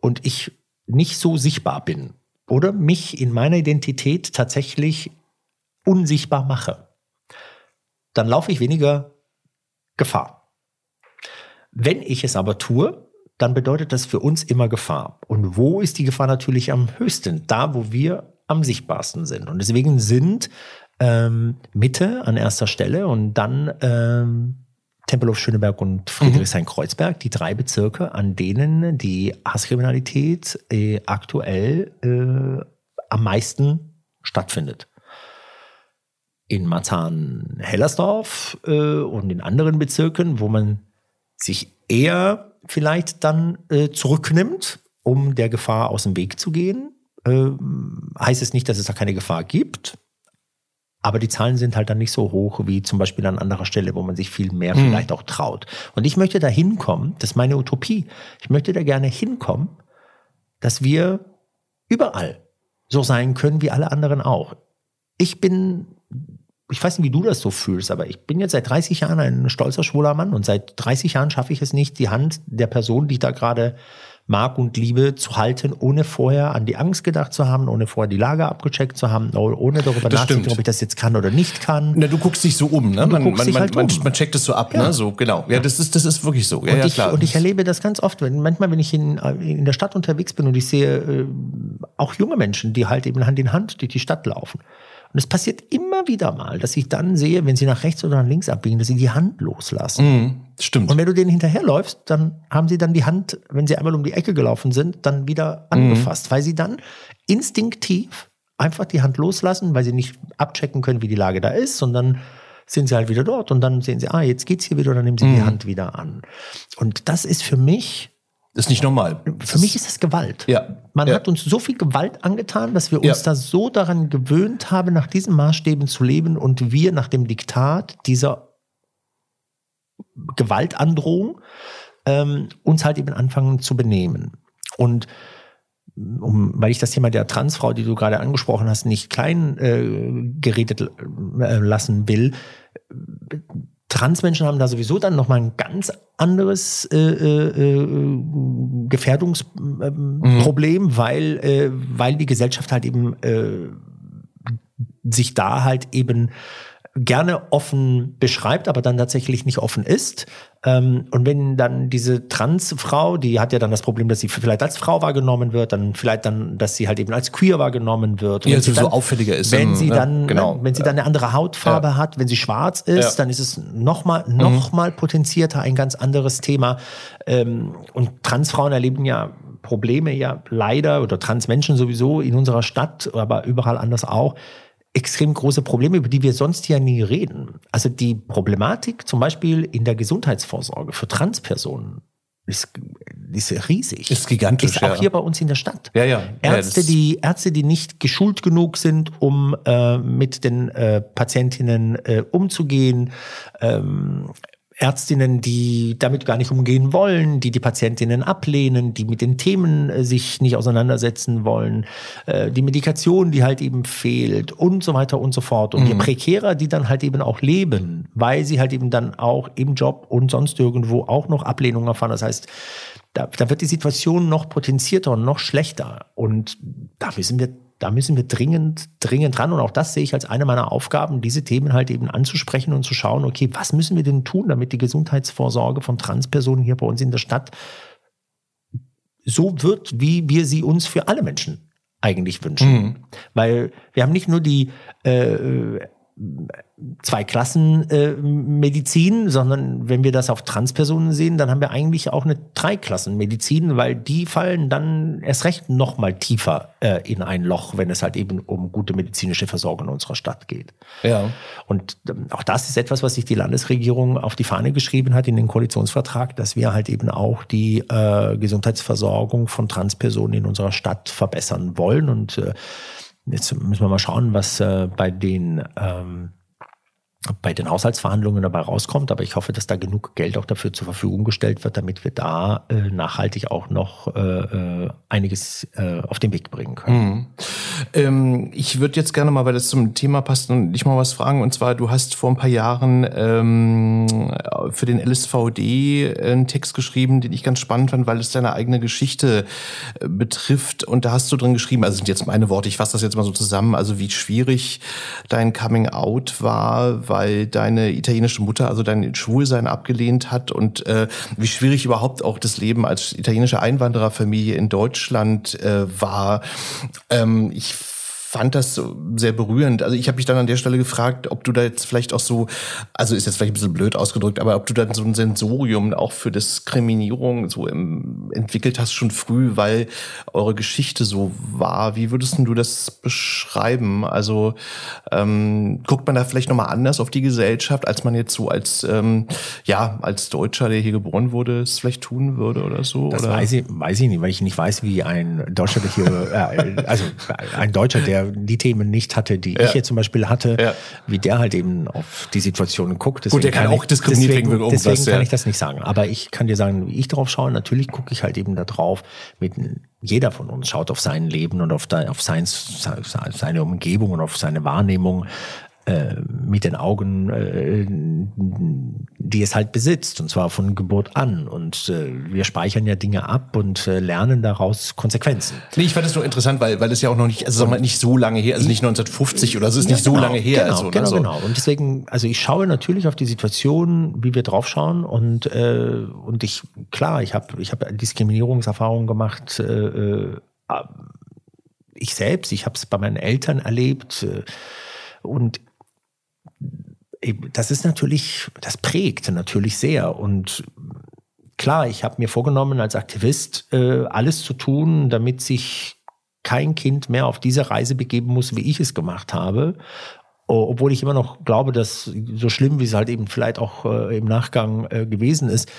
und ich nicht so sichtbar bin oder mich in meiner Identität tatsächlich unsichtbar mache, dann laufe ich weniger Gefahr. Wenn ich es aber tue, dann bedeutet das für uns immer Gefahr. Und wo ist die Gefahr natürlich am höchsten? Da, wo wir am sichtbarsten sind. Und deswegen sind ähm, Mitte an erster Stelle und dann ähm, Tempelhof Schöneberg und Friedrichshain-Kreuzberg, die drei Bezirke, an denen die Hasskriminalität äh, aktuell äh, am meisten stattfindet. In Marzahn-Hellersdorf äh, und in anderen Bezirken, wo man sich eher vielleicht dann äh, zurücknimmt, um der Gefahr aus dem Weg zu gehen. Äh, heißt es nicht, dass es da keine Gefahr gibt, aber die Zahlen sind halt dann nicht so hoch wie zum Beispiel an anderer Stelle, wo man sich viel mehr mhm. vielleicht auch traut. Und ich möchte da hinkommen, das ist meine Utopie. Ich möchte da gerne hinkommen, dass wir überall so sein können wie alle anderen auch. Ich bin, ich weiß nicht, wie du das so fühlst, aber ich bin jetzt seit 30 Jahren ein stolzer, schwuler Mann und seit 30 Jahren schaffe ich es nicht, die Hand der Person, die ich da gerade mag und liebe zu halten, ohne vorher an die Angst gedacht zu haben, ohne vorher die Lage abgecheckt zu haben, ohne darüber nachzudenken, ob ich das jetzt kann oder nicht kann. Na, du guckst dich so um, ne? Man, man, halt man, um. man, checkt es so ab, ne? ja. ne? So, genau. Ja, das ist, das ist wirklich so. Ja, und, ja, ich, klar. und ich erlebe das ganz oft, wenn, manchmal, wenn ich in, in der Stadt unterwegs bin und ich sehe äh, auch junge Menschen, die halt eben Hand in Hand durch die Stadt laufen. Und es passiert immer wieder mal, dass ich dann sehe, wenn sie nach rechts oder nach links abbiegen, dass sie die Hand loslassen. Mhm, stimmt. Und wenn du denen hinterherläufst, dann haben sie dann die Hand, wenn sie einmal um die Ecke gelaufen sind, dann wieder mhm. angefasst, mhm. weil sie dann instinktiv einfach die Hand loslassen, weil sie nicht abchecken können, wie die Lage da ist, sondern sind sie halt wieder dort und dann sehen sie, ah, jetzt geht's hier wieder, dann nehmen sie mhm. die Hand wieder an. Und das ist für mich das ist nicht normal. Für mich ist das Gewalt. Ja. Man ja. hat uns so viel Gewalt angetan, dass wir uns ja. da so daran gewöhnt haben, nach diesen Maßstäben zu leben und wir nach dem Diktat dieser Gewaltandrohung ähm, uns halt eben anfangen zu benehmen. Und um, weil ich das Thema der Transfrau, die du gerade angesprochen hast, nicht klein äh, geredet äh, lassen will, Transmenschen haben da sowieso dann nochmal ein ganz anderes äh, äh, äh Gefährdungsproblem, mhm. weil, äh, weil die Gesellschaft halt eben äh, sich da halt eben gerne offen beschreibt, aber dann tatsächlich nicht offen ist. Ähm, und wenn dann diese Transfrau, die hat ja dann das Problem, dass sie vielleicht als Frau wahrgenommen wird, dann vielleicht dann, dass sie halt eben als queer wahrgenommen wird. Und ja, sie so auffälliger ist. Wenn sie dann, genau. wenn sie dann eine andere Hautfarbe ja. hat, wenn sie schwarz ist, ja. dann ist es nochmal, noch mhm. potenzierter ein ganz anderes Thema. Ähm, und Transfrauen erleben ja Probleme ja leider oder Transmenschen sowieso in unserer Stadt, aber überall anders auch extrem große Probleme, über die wir sonst ja nie reden. Also die Problematik zum Beispiel in der Gesundheitsvorsorge für Transpersonen ist, ist riesig. Ist gigantisch. Ist auch ja. hier bei uns in der Stadt. Ja, ja. Ärzte, ja, die Ärzte, die nicht geschult genug sind, um äh, mit den äh, Patientinnen äh, umzugehen. Ähm, Ärztinnen, die damit gar nicht umgehen wollen, die die Patientinnen ablehnen, die mit den Themen äh, sich nicht auseinandersetzen wollen, äh, die Medikation, die halt eben fehlt und so weiter und so fort. Und mhm. je prekärer die dann halt eben auch leben, weil sie halt eben dann auch im Job und sonst irgendwo auch noch Ablehnung erfahren. Das heißt, da, da wird die Situation noch potenzierter und noch schlechter. Und da müssen wir da müssen wir dringend, dringend dran. Und auch das sehe ich als eine meiner Aufgaben, diese Themen halt eben anzusprechen und zu schauen, okay, was müssen wir denn tun, damit die Gesundheitsvorsorge von Transpersonen hier bei uns in der Stadt so wird, wie wir sie uns für alle Menschen eigentlich wünschen. Mhm. Weil wir haben nicht nur die äh, zwei Klassen äh, Medizin, sondern wenn wir das auf Transpersonen sehen, dann haben wir eigentlich auch eine Dreiklassen Medizin, weil die fallen dann erst recht noch mal tiefer äh, in ein Loch, wenn es halt eben um gute medizinische Versorgung in unserer Stadt geht. Ja. Und ähm, auch das ist etwas, was sich die Landesregierung auf die Fahne geschrieben hat in den Koalitionsvertrag, dass wir halt eben auch die äh, Gesundheitsversorgung von Transpersonen in unserer Stadt verbessern wollen und äh, Jetzt müssen wir mal schauen, was äh, bei den ähm, bei den Haushaltsverhandlungen dabei rauskommt. Aber ich hoffe, dass da genug Geld auch dafür zur Verfügung gestellt wird, damit wir da äh, nachhaltig auch noch äh, äh einiges äh, auf den Weg bringen können. Mhm. Ähm, ich würde jetzt gerne mal, weil das zum Thema passt, und dich mal was fragen. Und zwar, du hast vor ein paar Jahren ähm, für den LSVD einen Text geschrieben, den ich ganz spannend fand, weil es deine eigene Geschichte äh, betrifft. Und da hast du drin geschrieben, also sind jetzt meine Worte, ich fasse das jetzt mal so zusammen, also wie schwierig dein Coming Out war, weil deine italienische Mutter also dein Schwulsein abgelehnt hat und äh, wie schwierig überhaupt auch das Leben als italienische Einwandererfamilie in Deutschland äh, war. Ähm, ich fand das sehr berührend. Also ich habe mich dann an der Stelle gefragt, ob du da jetzt vielleicht auch so, also ist jetzt vielleicht ein bisschen blöd ausgedrückt, aber ob du dann so ein Sensorium auch für Diskriminierung so im, entwickelt hast schon früh, weil eure Geschichte so war. Wie würdest du das beschreiben? Also ähm, guckt man da vielleicht nochmal anders auf die Gesellschaft, als man jetzt so als ähm, ja als Deutscher, der hier geboren wurde, es vielleicht tun würde oder so? Das oder? weiß ich, weiß ich nicht, weil ich nicht weiß, wie ein Deutscher, der hier, äh, also ein Deutscher, der die Themen nicht hatte, die ja. ich jetzt zum Beispiel hatte, ja. wie der halt eben auf die Situation guckt. Deswegen Gut, der kann, kann auch diskriminiert deswegen, wegen irgendwas. Deswegen kann ich das nicht sagen. Aber ich kann dir sagen, wie ich darauf schaue. Natürlich gucke ich halt eben da drauf. Mit, jeder von uns schaut auf sein Leben und auf, da, auf sein, seine Umgebung und auf seine Wahrnehmung äh, mit den Augen, äh, die es halt besitzt, und zwar von Geburt an. Und äh, wir speichern ja Dinge ab und äh, lernen daraus Konsequenzen. Nee, ich fand das nur interessant, weil, weil es ja auch noch nicht, also mal, nicht so lange her, also nicht 1950 oder so, es ist ja, nicht genau, so lange her. Genau, also, ne, genau, so. genau. Und deswegen, also ich schaue natürlich auf die Situation, wie wir draufschauen und, äh, und ich, klar, ich habe ich hab Diskriminierungserfahrungen gemacht, äh, ich selbst, ich habe es bei meinen Eltern erlebt und das ist natürlich, das prägt natürlich sehr. Und klar, ich habe mir vorgenommen, als Aktivist äh, alles zu tun, damit sich kein Kind mehr auf diese Reise begeben muss, wie ich es gemacht habe. obwohl ich immer noch glaube, dass so schlimm, wie es halt eben vielleicht auch äh, im Nachgang äh, gewesen ist,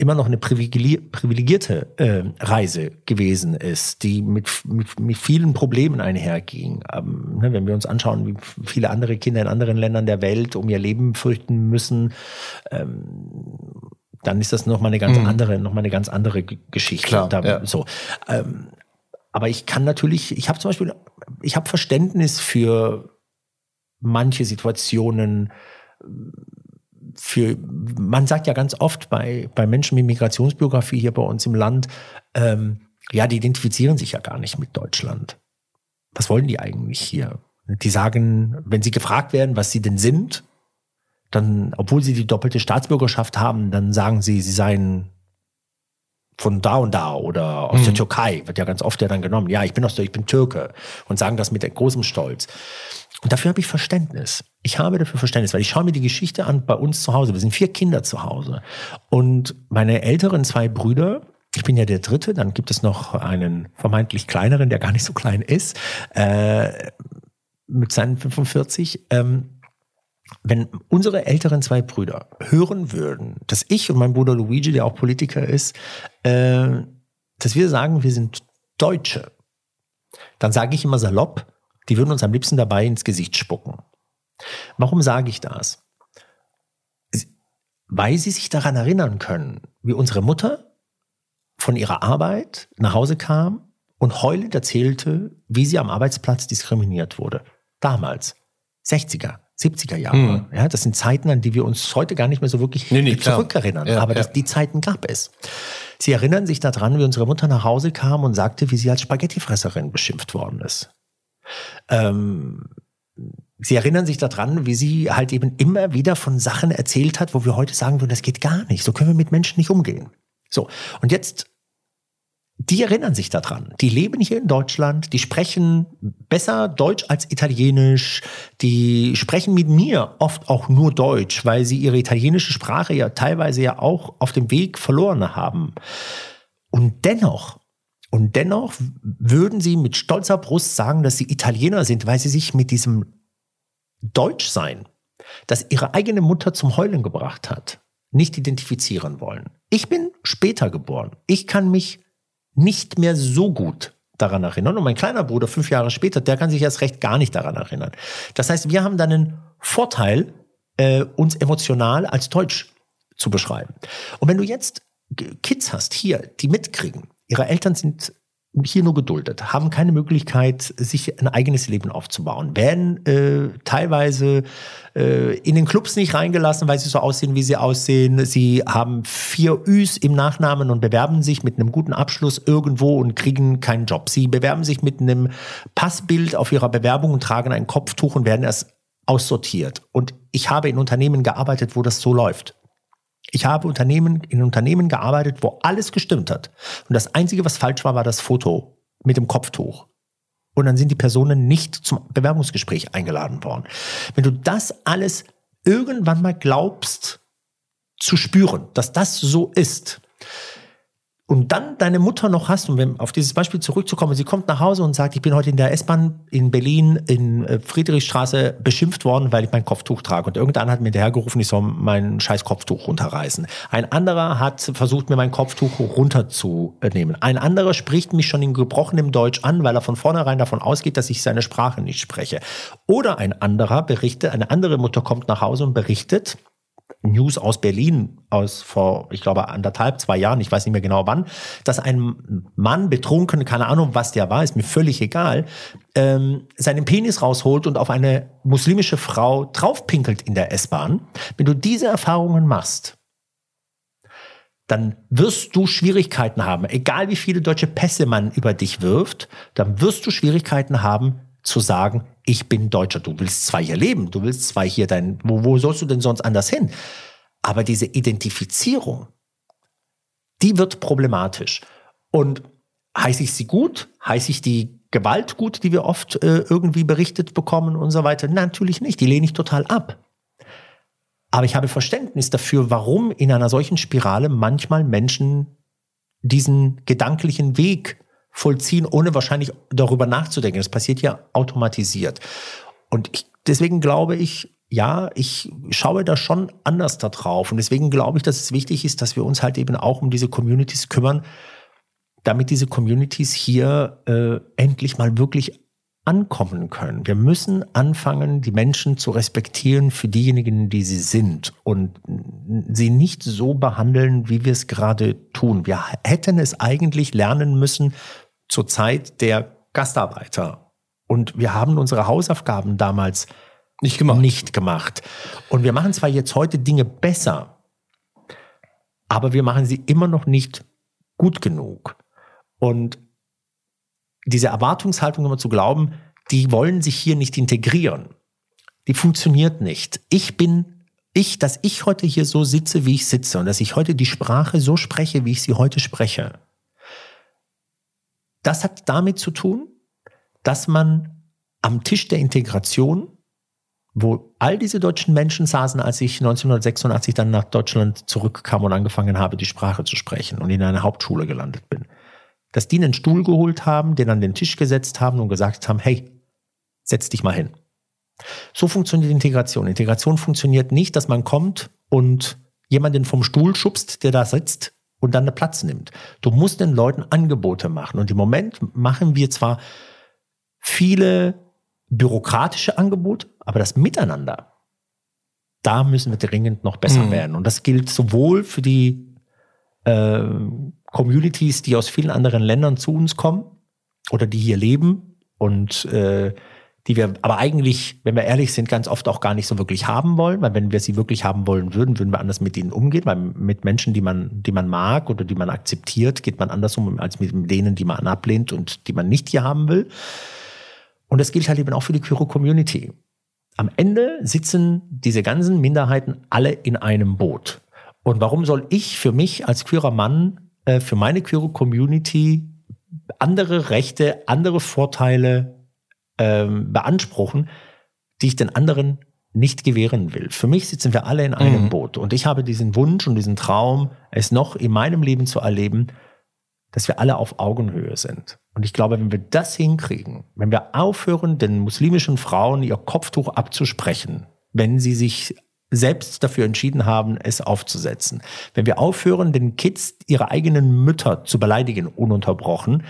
immer noch eine privilegierte äh, Reise gewesen ist, die mit, mit, mit vielen Problemen einherging. Ähm, ne, wenn wir uns anschauen, wie viele andere Kinder in anderen Ländern der Welt um ihr Leben fürchten müssen, ähm, dann ist das noch mal eine ganz mhm. andere, noch mal eine ganz andere Geschichte. Klar, da, ja. So, ähm, aber ich kann natürlich, ich habe zum Beispiel, ich habe Verständnis für manche Situationen für, man sagt ja ganz oft bei, bei Menschen mit Migrationsbiografie hier bei uns im Land, ähm, ja, die identifizieren sich ja gar nicht mit Deutschland. Was wollen die eigentlich hier? Die sagen, wenn sie gefragt werden, was sie denn sind, dann, obwohl sie die doppelte Staatsbürgerschaft haben, dann sagen sie, sie seien von da und da oder aus mhm. der Türkei, wird ja ganz oft ja dann genommen. Ja, ich bin aus der, ich bin Türke und sagen das mit großem Stolz. Und dafür habe ich Verständnis. Ich habe dafür Verständnis, weil ich schaue mir die Geschichte an bei uns zu Hause. Wir sind vier Kinder zu Hause. Und meine älteren zwei Brüder, ich bin ja der Dritte, dann gibt es noch einen vermeintlich kleineren, der gar nicht so klein ist, äh, mit seinen 45. Ähm, wenn unsere älteren zwei Brüder hören würden, dass ich und mein Bruder Luigi, der auch Politiker ist, äh, dass wir sagen, wir sind Deutsche, dann sage ich immer salopp, die würden uns am liebsten dabei ins Gesicht spucken. Warum sage ich das? Weil sie sich daran erinnern können, wie unsere Mutter von ihrer Arbeit nach Hause kam und heulend erzählte, wie sie am Arbeitsplatz diskriminiert wurde. Damals, 60er, 70er Jahre. Hm. Ja, das sind Zeiten, an die wir uns heute gar nicht mehr so wirklich nee, nee, zurückerinnern. Ja, Aber das, ja. die Zeiten gab es. Sie erinnern sich daran, wie unsere Mutter nach Hause kam und sagte, wie sie als Spaghettifresserin beschimpft worden ist. Ähm, Sie erinnern sich daran, wie sie halt eben immer wieder von Sachen erzählt hat, wo wir heute sagen würden, das geht gar nicht. So können wir mit Menschen nicht umgehen. So. Und jetzt, die erinnern sich daran. Die leben hier in Deutschland, die sprechen besser Deutsch als Italienisch, die sprechen mit mir oft auch nur Deutsch, weil sie ihre italienische Sprache ja teilweise ja auch auf dem Weg verloren haben. Und dennoch und dennoch würden sie mit stolzer Brust sagen, dass sie Italiener sind, weil sie sich mit diesem Deutschsein, das ihre eigene Mutter zum Heulen gebracht hat, nicht identifizieren wollen. Ich bin später geboren. Ich kann mich nicht mehr so gut daran erinnern. Und mein kleiner Bruder, fünf Jahre später, der kann sich erst recht gar nicht daran erinnern. Das heißt, wir haben dann einen Vorteil, äh, uns emotional als Deutsch zu beschreiben. Und wenn du jetzt Kids hast hier, die mitkriegen, ihre Eltern sind hier nur geduldet, haben keine Möglichkeit, sich ein eigenes Leben aufzubauen, werden äh, teilweise äh, in den Clubs nicht reingelassen, weil sie so aussehen, wie sie aussehen. Sie haben vier Üs im Nachnamen und bewerben sich mit einem guten Abschluss irgendwo und kriegen keinen Job. Sie bewerben sich mit einem Passbild auf ihrer Bewerbung und tragen ein Kopftuch und werden erst aussortiert. Und ich habe in Unternehmen gearbeitet, wo das so läuft. Ich habe Unternehmen, in Unternehmen gearbeitet, wo alles gestimmt hat. Und das Einzige, was falsch war, war das Foto mit dem Kopftuch. Und dann sind die Personen nicht zum Bewerbungsgespräch eingeladen worden. Wenn du das alles irgendwann mal glaubst zu spüren, dass das so ist, und dann deine Mutter noch hast, um auf dieses Beispiel zurückzukommen, sie kommt nach Hause und sagt, ich bin heute in der S-Bahn in Berlin in äh, Friedrichstraße beschimpft worden, weil ich mein Kopftuch trage. Und irgendeiner hat mir hinterhergerufen, ich soll mein scheiß Kopftuch runterreißen. Ein anderer hat versucht, mir mein Kopftuch runterzunehmen. Ein anderer spricht mich schon in gebrochenem Deutsch an, weil er von vornherein davon ausgeht, dass ich seine Sprache nicht spreche. Oder ein anderer berichtet, eine andere Mutter kommt nach Hause und berichtet, News aus Berlin aus vor, ich glaube, anderthalb, zwei Jahren, ich weiß nicht mehr genau wann, dass ein Mann betrunken, keine Ahnung, was der war, ist mir völlig egal, ähm, seinen Penis rausholt und auf eine muslimische Frau draufpinkelt in der S-Bahn. Wenn du diese Erfahrungen machst, dann wirst du Schwierigkeiten haben, egal wie viele deutsche Pässe man über dich wirft, dann wirst du Schwierigkeiten haben, zu sagen, ich bin Deutscher. Du willst zwar hier leben, du willst zwar hier dein, wo, wo sollst du denn sonst anders hin? Aber diese Identifizierung, die wird problematisch. Und heiße ich sie gut? Heiße ich die Gewalt gut, die wir oft äh, irgendwie berichtet bekommen und so weiter? Natürlich nicht. Die lehne ich total ab. Aber ich habe Verständnis dafür, warum in einer solchen Spirale manchmal Menschen diesen gedanklichen Weg vollziehen, ohne wahrscheinlich darüber nachzudenken. Das passiert ja automatisiert. Und ich, deswegen glaube ich, ja, ich schaue da schon anders da drauf. Und deswegen glaube ich, dass es wichtig ist, dass wir uns halt eben auch um diese Communities kümmern, damit diese Communities hier äh, endlich mal wirklich ankommen können. Wir müssen anfangen, die Menschen zu respektieren für diejenigen, die sie sind und sie nicht so behandeln, wie wir es gerade tun. Wir hätten es eigentlich lernen müssen zur Zeit der Gastarbeiter. Und wir haben unsere Hausaufgaben damals nicht gemacht. nicht gemacht. Und wir machen zwar jetzt heute Dinge besser, aber wir machen sie immer noch nicht gut genug. Und diese Erwartungshaltung immer zu glauben, die wollen sich hier nicht integrieren, die funktioniert nicht. Ich bin ich, dass ich heute hier so sitze, wie ich sitze und dass ich heute die Sprache so spreche, wie ich sie heute spreche. Das hat damit zu tun, dass man am Tisch der Integration, wo all diese deutschen Menschen saßen, als ich 1986 dann nach Deutschland zurückkam und angefangen habe, die Sprache zu sprechen und in einer Hauptschule gelandet bin, dass die einen Stuhl geholt haben, den an den Tisch gesetzt haben und gesagt haben, hey, setz dich mal hin. So funktioniert Integration. Integration funktioniert nicht, dass man kommt und jemanden vom Stuhl schubst, der da sitzt und dann einen Platz nimmt. Du musst den Leuten Angebote machen. Und im Moment machen wir zwar viele bürokratische Angebote, aber das Miteinander, da müssen wir dringend noch besser mhm. werden. Und das gilt sowohl für die äh, Communities, die aus vielen anderen Ländern zu uns kommen oder die hier leben und äh, die wir aber eigentlich, wenn wir ehrlich sind, ganz oft auch gar nicht so wirklich haben wollen, weil wenn wir sie wirklich haben wollen würden, würden wir anders mit ihnen umgehen, weil mit Menschen, die man, die man mag oder die man akzeptiert, geht man anders um als mit denen, die man ablehnt und die man nicht hier haben will. Und das gilt halt eben auch für die queere Community. Am Ende sitzen diese ganzen Minderheiten alle in einem Boot. Und warum soll ich für mich als queerer Mann äh, für meine queere Community andere Rechte, andere Vorteile ähm, beanspruchen, die ich den anderen nicht gewähren will. Für mich sitzen wir alle in einem mhm. Boot und ich habe diesen Wunsch und diesen Traum, es noch in meinem Leben zu erleben, dass wir alle auf Augenhöhe sind. Und ich glaube, wenn wir das hinkriegen, wenn wir aufhören, den muslimischen Frauen ihr Kopftuch abzusprechen, wenn sie sich selbst dafür entschieden haben, es aufzusetzen. Wenn wir aufhören, den Kids ihre eigenen Mütter zu beleidigen, ununterbrochen,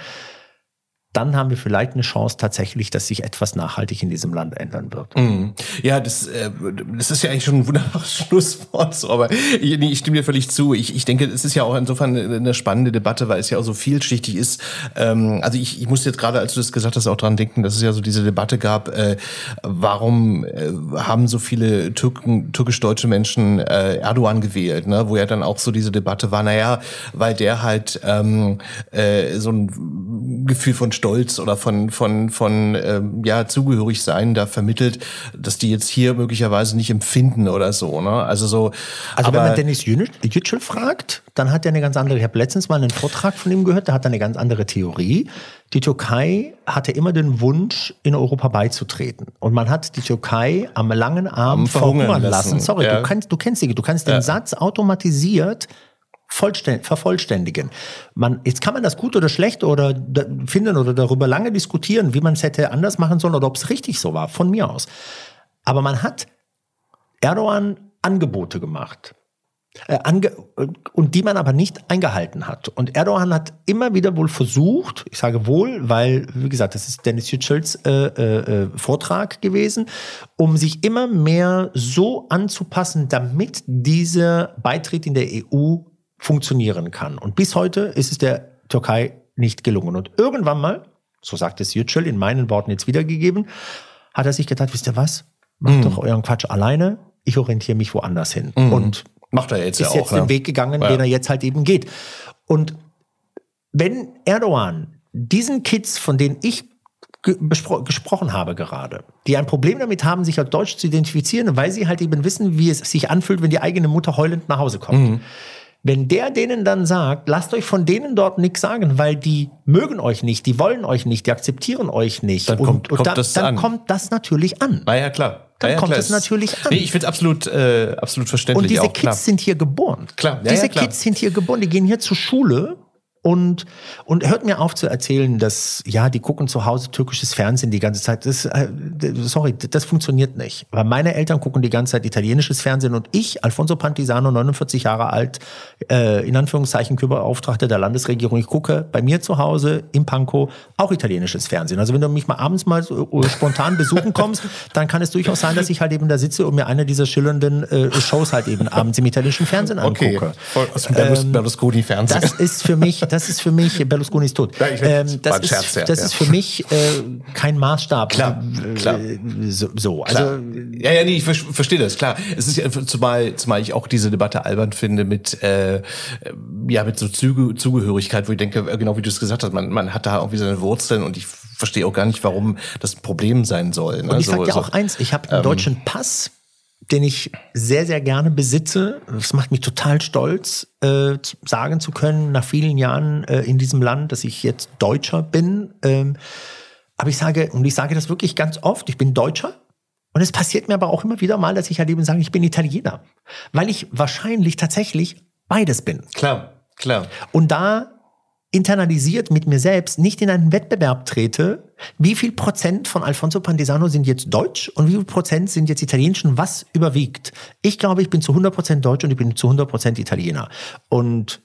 dann haben wir vielleicht eine Chance tatsächlich, dass sich etwas nachhaltig in diesem Land ändern wird. Mm. Ja, das, äh, das ist ja eigentlich schon ein wunderbares <laughs> Schlusswort, so, aber ich, ich stimme dir völlig zu. Ich, ich denke, es ist ja auch insofern eine spannende Debatte, weil es ja auch so vielschichtig ist. Ähm, also ich, ich musste jetzt gerade, als du das gesagt hast, auch dran denken, dass es ja so diese Debatte gab, äh, warum äh, haben so viele türkisch-deutsche Menschen äh, Erdogan gewählt, ne? wo ja dann auch so diese Debatte war, naja, weil der halt ähm, äh, so ein Gefühl von Stolz oder von von von ähm, ja zugehörig sein da vermittelt, dass die jetzt hier möglicherweise nicht empfinden oder so. Ne? Also so. Also aber, wenn man Dennis Yücel fragt, dann hat er eine ganz andere. Ich habe letztens mal einen Vortrag von ihm gehört, der hat eine ganz andere Theorie. Die Türkei hatte immer den Wunsch, in Europa beizutreten. Und man hat die Türkei am langen Arm verhungern lassen. Sorry, ja. du, kannst, du kennst sie, du kannst den ja. Satz automatisiert vervollständigen. Man, jetzt kann man das gut oder schlecht oder finden oder darüber lange diskutieren, wie man es hätte anders machen sollen oder ob es richtig so war, von mir aus. Aber man hat Erdogan Angebote gemacht. Äh, ange und die man aber nicht eingehalten hat. Und Erdogan hat immer wieder wohl versucht, ich sage wohl, weil, wie gesagt, das ist Dennis Yücels äh, äh, äh, Vortrag gewesen, um sich immer mehr so anzupassen, damit dieser Beitritt in der EU funktionieren kann. Und bis heute ist es der Türkei nicht gelungen. Und irgendwann mal, so sagt es Yücel in meinen Worten jetzt wiedergegeben, hat er sich gedacht, wisst ihr was? Macht mm. doch euren Quatsch alleine, ich orientiere mich woanders hin. Mm. Und macht er jetzt ist ja jetzt auch, den ja. Weg gegangen, ja. den er jetzt halt eben geht. Und wenn Erdogan diesen Kids, von denen ich gesprochen habe gerade, die ein Problem damit haben, sich als Deutsch zu identifizieren, weil sie halt eben wissen, wie es sich anfühlt, wenn die eigene Mutter heulend nach Hause kommt. Mhm. Wenn der denen dann sagt, lasst euch von denen dort nichts sagen, weil die mögen euch nicht, die wollen euch nicht, die akzeptieren euch nicht. Dann und, kommt, kommt dann, das dann an. kommt das natürlich an. Na ja, klar. Dann ja, kommt klar. es natürlich an. Nee, ich finde es absolut, äh, absolut verständlich. Und diese auch, Kids sind hier geboren. Klar. Ja, diese ja, Kids sind hier geboren, die gehen hier zur Schule und, und hört mir auf zu erzählen, dass, ja, die gucken zu Hause türkisches Fernsehen die ganze Zeit. Das, äh, sorry, das funktioniert nicht. Weil meine Eltern gucken die ganze Zeit italienisches Fernsehen und ich, Alfonso Pantisano, 49 Jahre alt, äh, in Anführungszeichen Kürberauftragter der Landesregierung, ich gucke bei mir zu Hause im Pankow auch italienisches Fernsehen. Also wenn du mich mal abends mal so, uh, spontan besuchen kommst, <laughs> dann kann es durchaus sein, dass ich halt eben da sitze und mir eine dieser schillernden äh, Shows halt eben abends im italienischen Fernsehen angucke. Okay. Aus dem Berlusconi-Fernsehen. Das ist für mich das ist für mich, Berlusconi ist tot. Ähm, das ist, Scherz, ja, das ja. ist für mich äh, kein Maßstab. Klar, klar. Äh, so, so. also ja, ja, nee, ich verstehe das, klar. Es ist ja, zumal, zumal ich auch diese Debatte albern finde mit, äh, ja, mit so Zuge, Zugehörigkeit, wo ich denke, äh, genau wie du es gesagt hast, man, man hat da irgendwie seine Wurzeln und ich verstehe auch gar nicht, warum das ein Problem sein soll. Ne? Und ich sag dir so, auch eins, ich habe einen ähm, deutschen Pass den ich sehr, sehr gerne besitze. Das macht mich total stolz, äh, sagen zu können, nach vielen Jahren äh, in diesem Land, dass ich jetzt Deutscher bin. Ähm, aber ich sage, und ich sage das wirklich ganz oft, ich bin Deutscher. Und es passiert mir aber auch immer wieder mal, dass ich halt eben sage, ich bin Italiener. Weil ich wahrscheinlich tatsächlich beides bin. Klar, klar. Und da internalisiert mit mir selbst nicht in einen Wettbewerb trete, wie viel Prozent von Alfonso Pandesano sind jetzt deutsch und wie viel Prozent sind jetzt italienisch und was überwiegt? Ich glaube, ich bin zu 100 Prozent deutsch und ich bin zu 100 Prozent Italiener. Und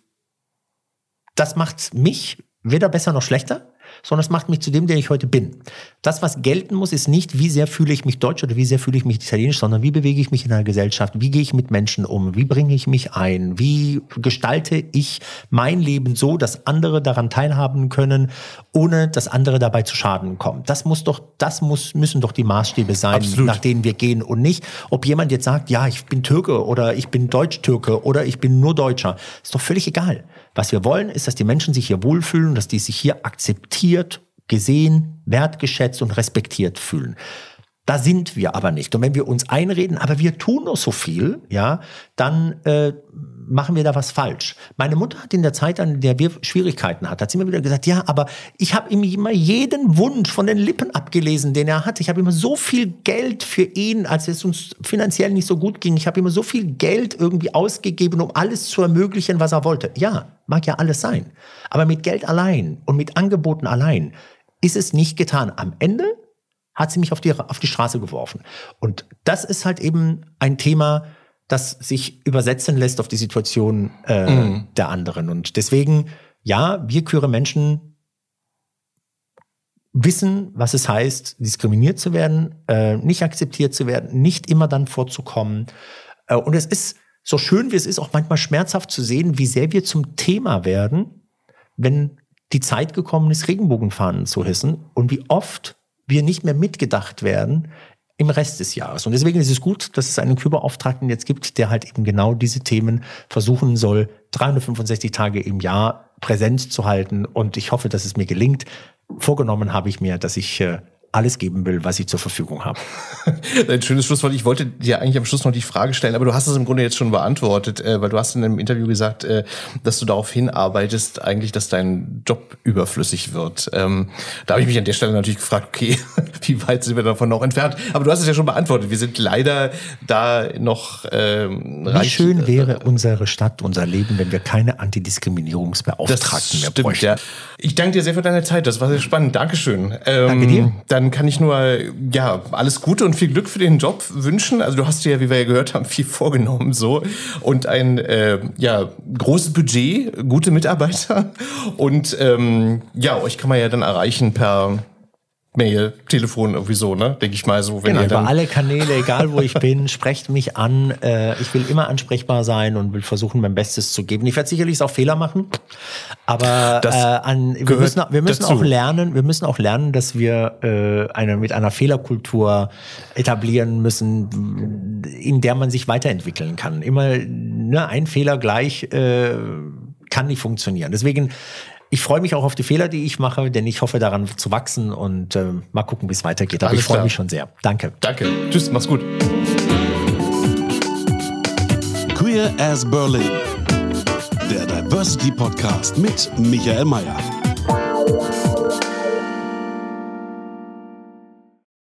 das macht mich weder besser noch schlechter sondern es macht mich zu dem, der ich heute bin. Das, was gelten muss, ist nicht, wie sehr fühle ich mich deutsch oder wie sehr fühle ich mich italienisch, sondern wie bewege ich mich in einer Gesellschaft, wie gehe ich mit Menschen um, wie bringe ich mich ein, wie gestalte ich mein Leben so, dass andere daran teilhaben können, ohne dass andere dabei zu Schaden kommen. Das muss doch, das muss, müssen doch die Maßstäbe sein, Absolut. nach denen wir gehen und nicht, ob jemand jetzt sagt, ja, ich bin Türke oder ich bin Deutsch-Türke oder ich bin nur Deutscher. Ist doch völlig egal. Was wir wollen, ist, dass die Menschen sich hier wohlfühlen, dass die sich hier akzeptiert, gesehen, wertgeschätzt und respektiert fühlen. Da sind wir aber nicht. Und wenn wir uns einreden, aber wir tun nur so viel, ja, dann äh, machen wir da was falsch. Meine Mutter hat in der Zeit, an der wir Schwierigkeiten hatten, hat sie immer wieder gesagt, ja, aber ich habe ihm immer jeden Wunsch von den Lippen abgelesen, den er hatte. Ich habe immer so viel Geld für ihn, als es uns finanziell nicht so gut ging. Ich habe immer so viel Geld irgendwie ausgegeben, um alles zu ermöglichen, was er wollte. Ja, mag ja alles sein. Aber mit Geld allein und mit Angeboten allein ist es nicht getan. Am Ende hat sie mich auf die, auf die Straße geworfen. Und das ist halt eben ein Thema, das sich übersetzen lässt auf die Situation äh, mhm. der anderen. Und deswegen, ja, wir queere Menschen wissen, was es heißt, diskriminiert zu werden, äh, nicht akzeptiert zu werden, nicht immer dann vorzukommen. Äh, und es ist so schön, wie es ist, auch manchmal schmerzhaft zu sehen, wie sehr wir zum Thema werden, wenn die Zeit gekommen ist, Regenbogenfahnen zu hissen und wie oft wir nicht mehr mitgedacht werden im Rest des Jahres. Und deswegen ist es gut, dass es einen Kühlbeauftragten jetzt gibt, der halt eben genau diese Themen versuchen soll, 365 Tage im Jahr präsent zu halten. Und ich hoffe, dass es mir gelingt. Vorgenommen habe ich mir, dass ich äh, alles geben will, was ich zur Verfügung habe. <laughs> Ein schönes Schlusswort. Ich wollte dir eigentlich am Schluss noch die Frage stellen, aber du hast es im Grunde jetzt schon beantwortet, äh, weil du hast in einem Interview gesagt, äh, dass du darauf hinarbeitest, eigentlich, dass dein Job überflüssig wird. Ähm, da habe ich mich an der Stelle natürlich gefragt, okay, <laughs> wie weit sind wir davon noch entfernt? Aber du hast es ja schon beantwortet. Wir sind leider da noch ähm, Wie schön wäre unsere Stadt, unser Leben, wenn wir keine Antidiskriminierungsbeauftragten mehr bräuchten. Ja. Ich danke dir sehr für deine Zeit. Das war sehr spannend. Dankeschön. Ähm, danke dir. Dann dann kann ich nur ja alles Gute und viel Glück für den Job wünschen. Also du hast dir ja, wie wir ja gehört haben, viel vorgenommen so und ein äh, ja großes Budget, gute Mitarbeiter und ähm, ja euch kann man ja dann erreichen per Mail, Telefon irgendwie so, ne? Denke ich mal so. Wenn genau, ihr dann über alle Kanäle, egal wo ich bin, <laughs> sprecht mich an. Äh, ich will immer ansprechbar sein und will versuchen, mein Bestes zu geben. Ich werde sicherlich auch Fehler machen, aber äh, an, wir müssen, wir müssen auch lernen, wir müssen auch lernen, dass wir äh, eine, mit einer Fehlerkultur etablieren müssen, in der man sich weiterentwickeln kann. Immer ne, ein Fehler gleich äh, kann nicht funktionieren. Deswegen ich freue mich auch auf die Fehler, die ich mache, denn ich hoffe daran zu wachsen und äh, mal gucken, wie es weitergeht. Aber Alles ich freue mich schon sehr. Danke. Danke. Tschüss, mach's gut. Queer as Berlin. Der Diversity Podcast mit Michael Mayer.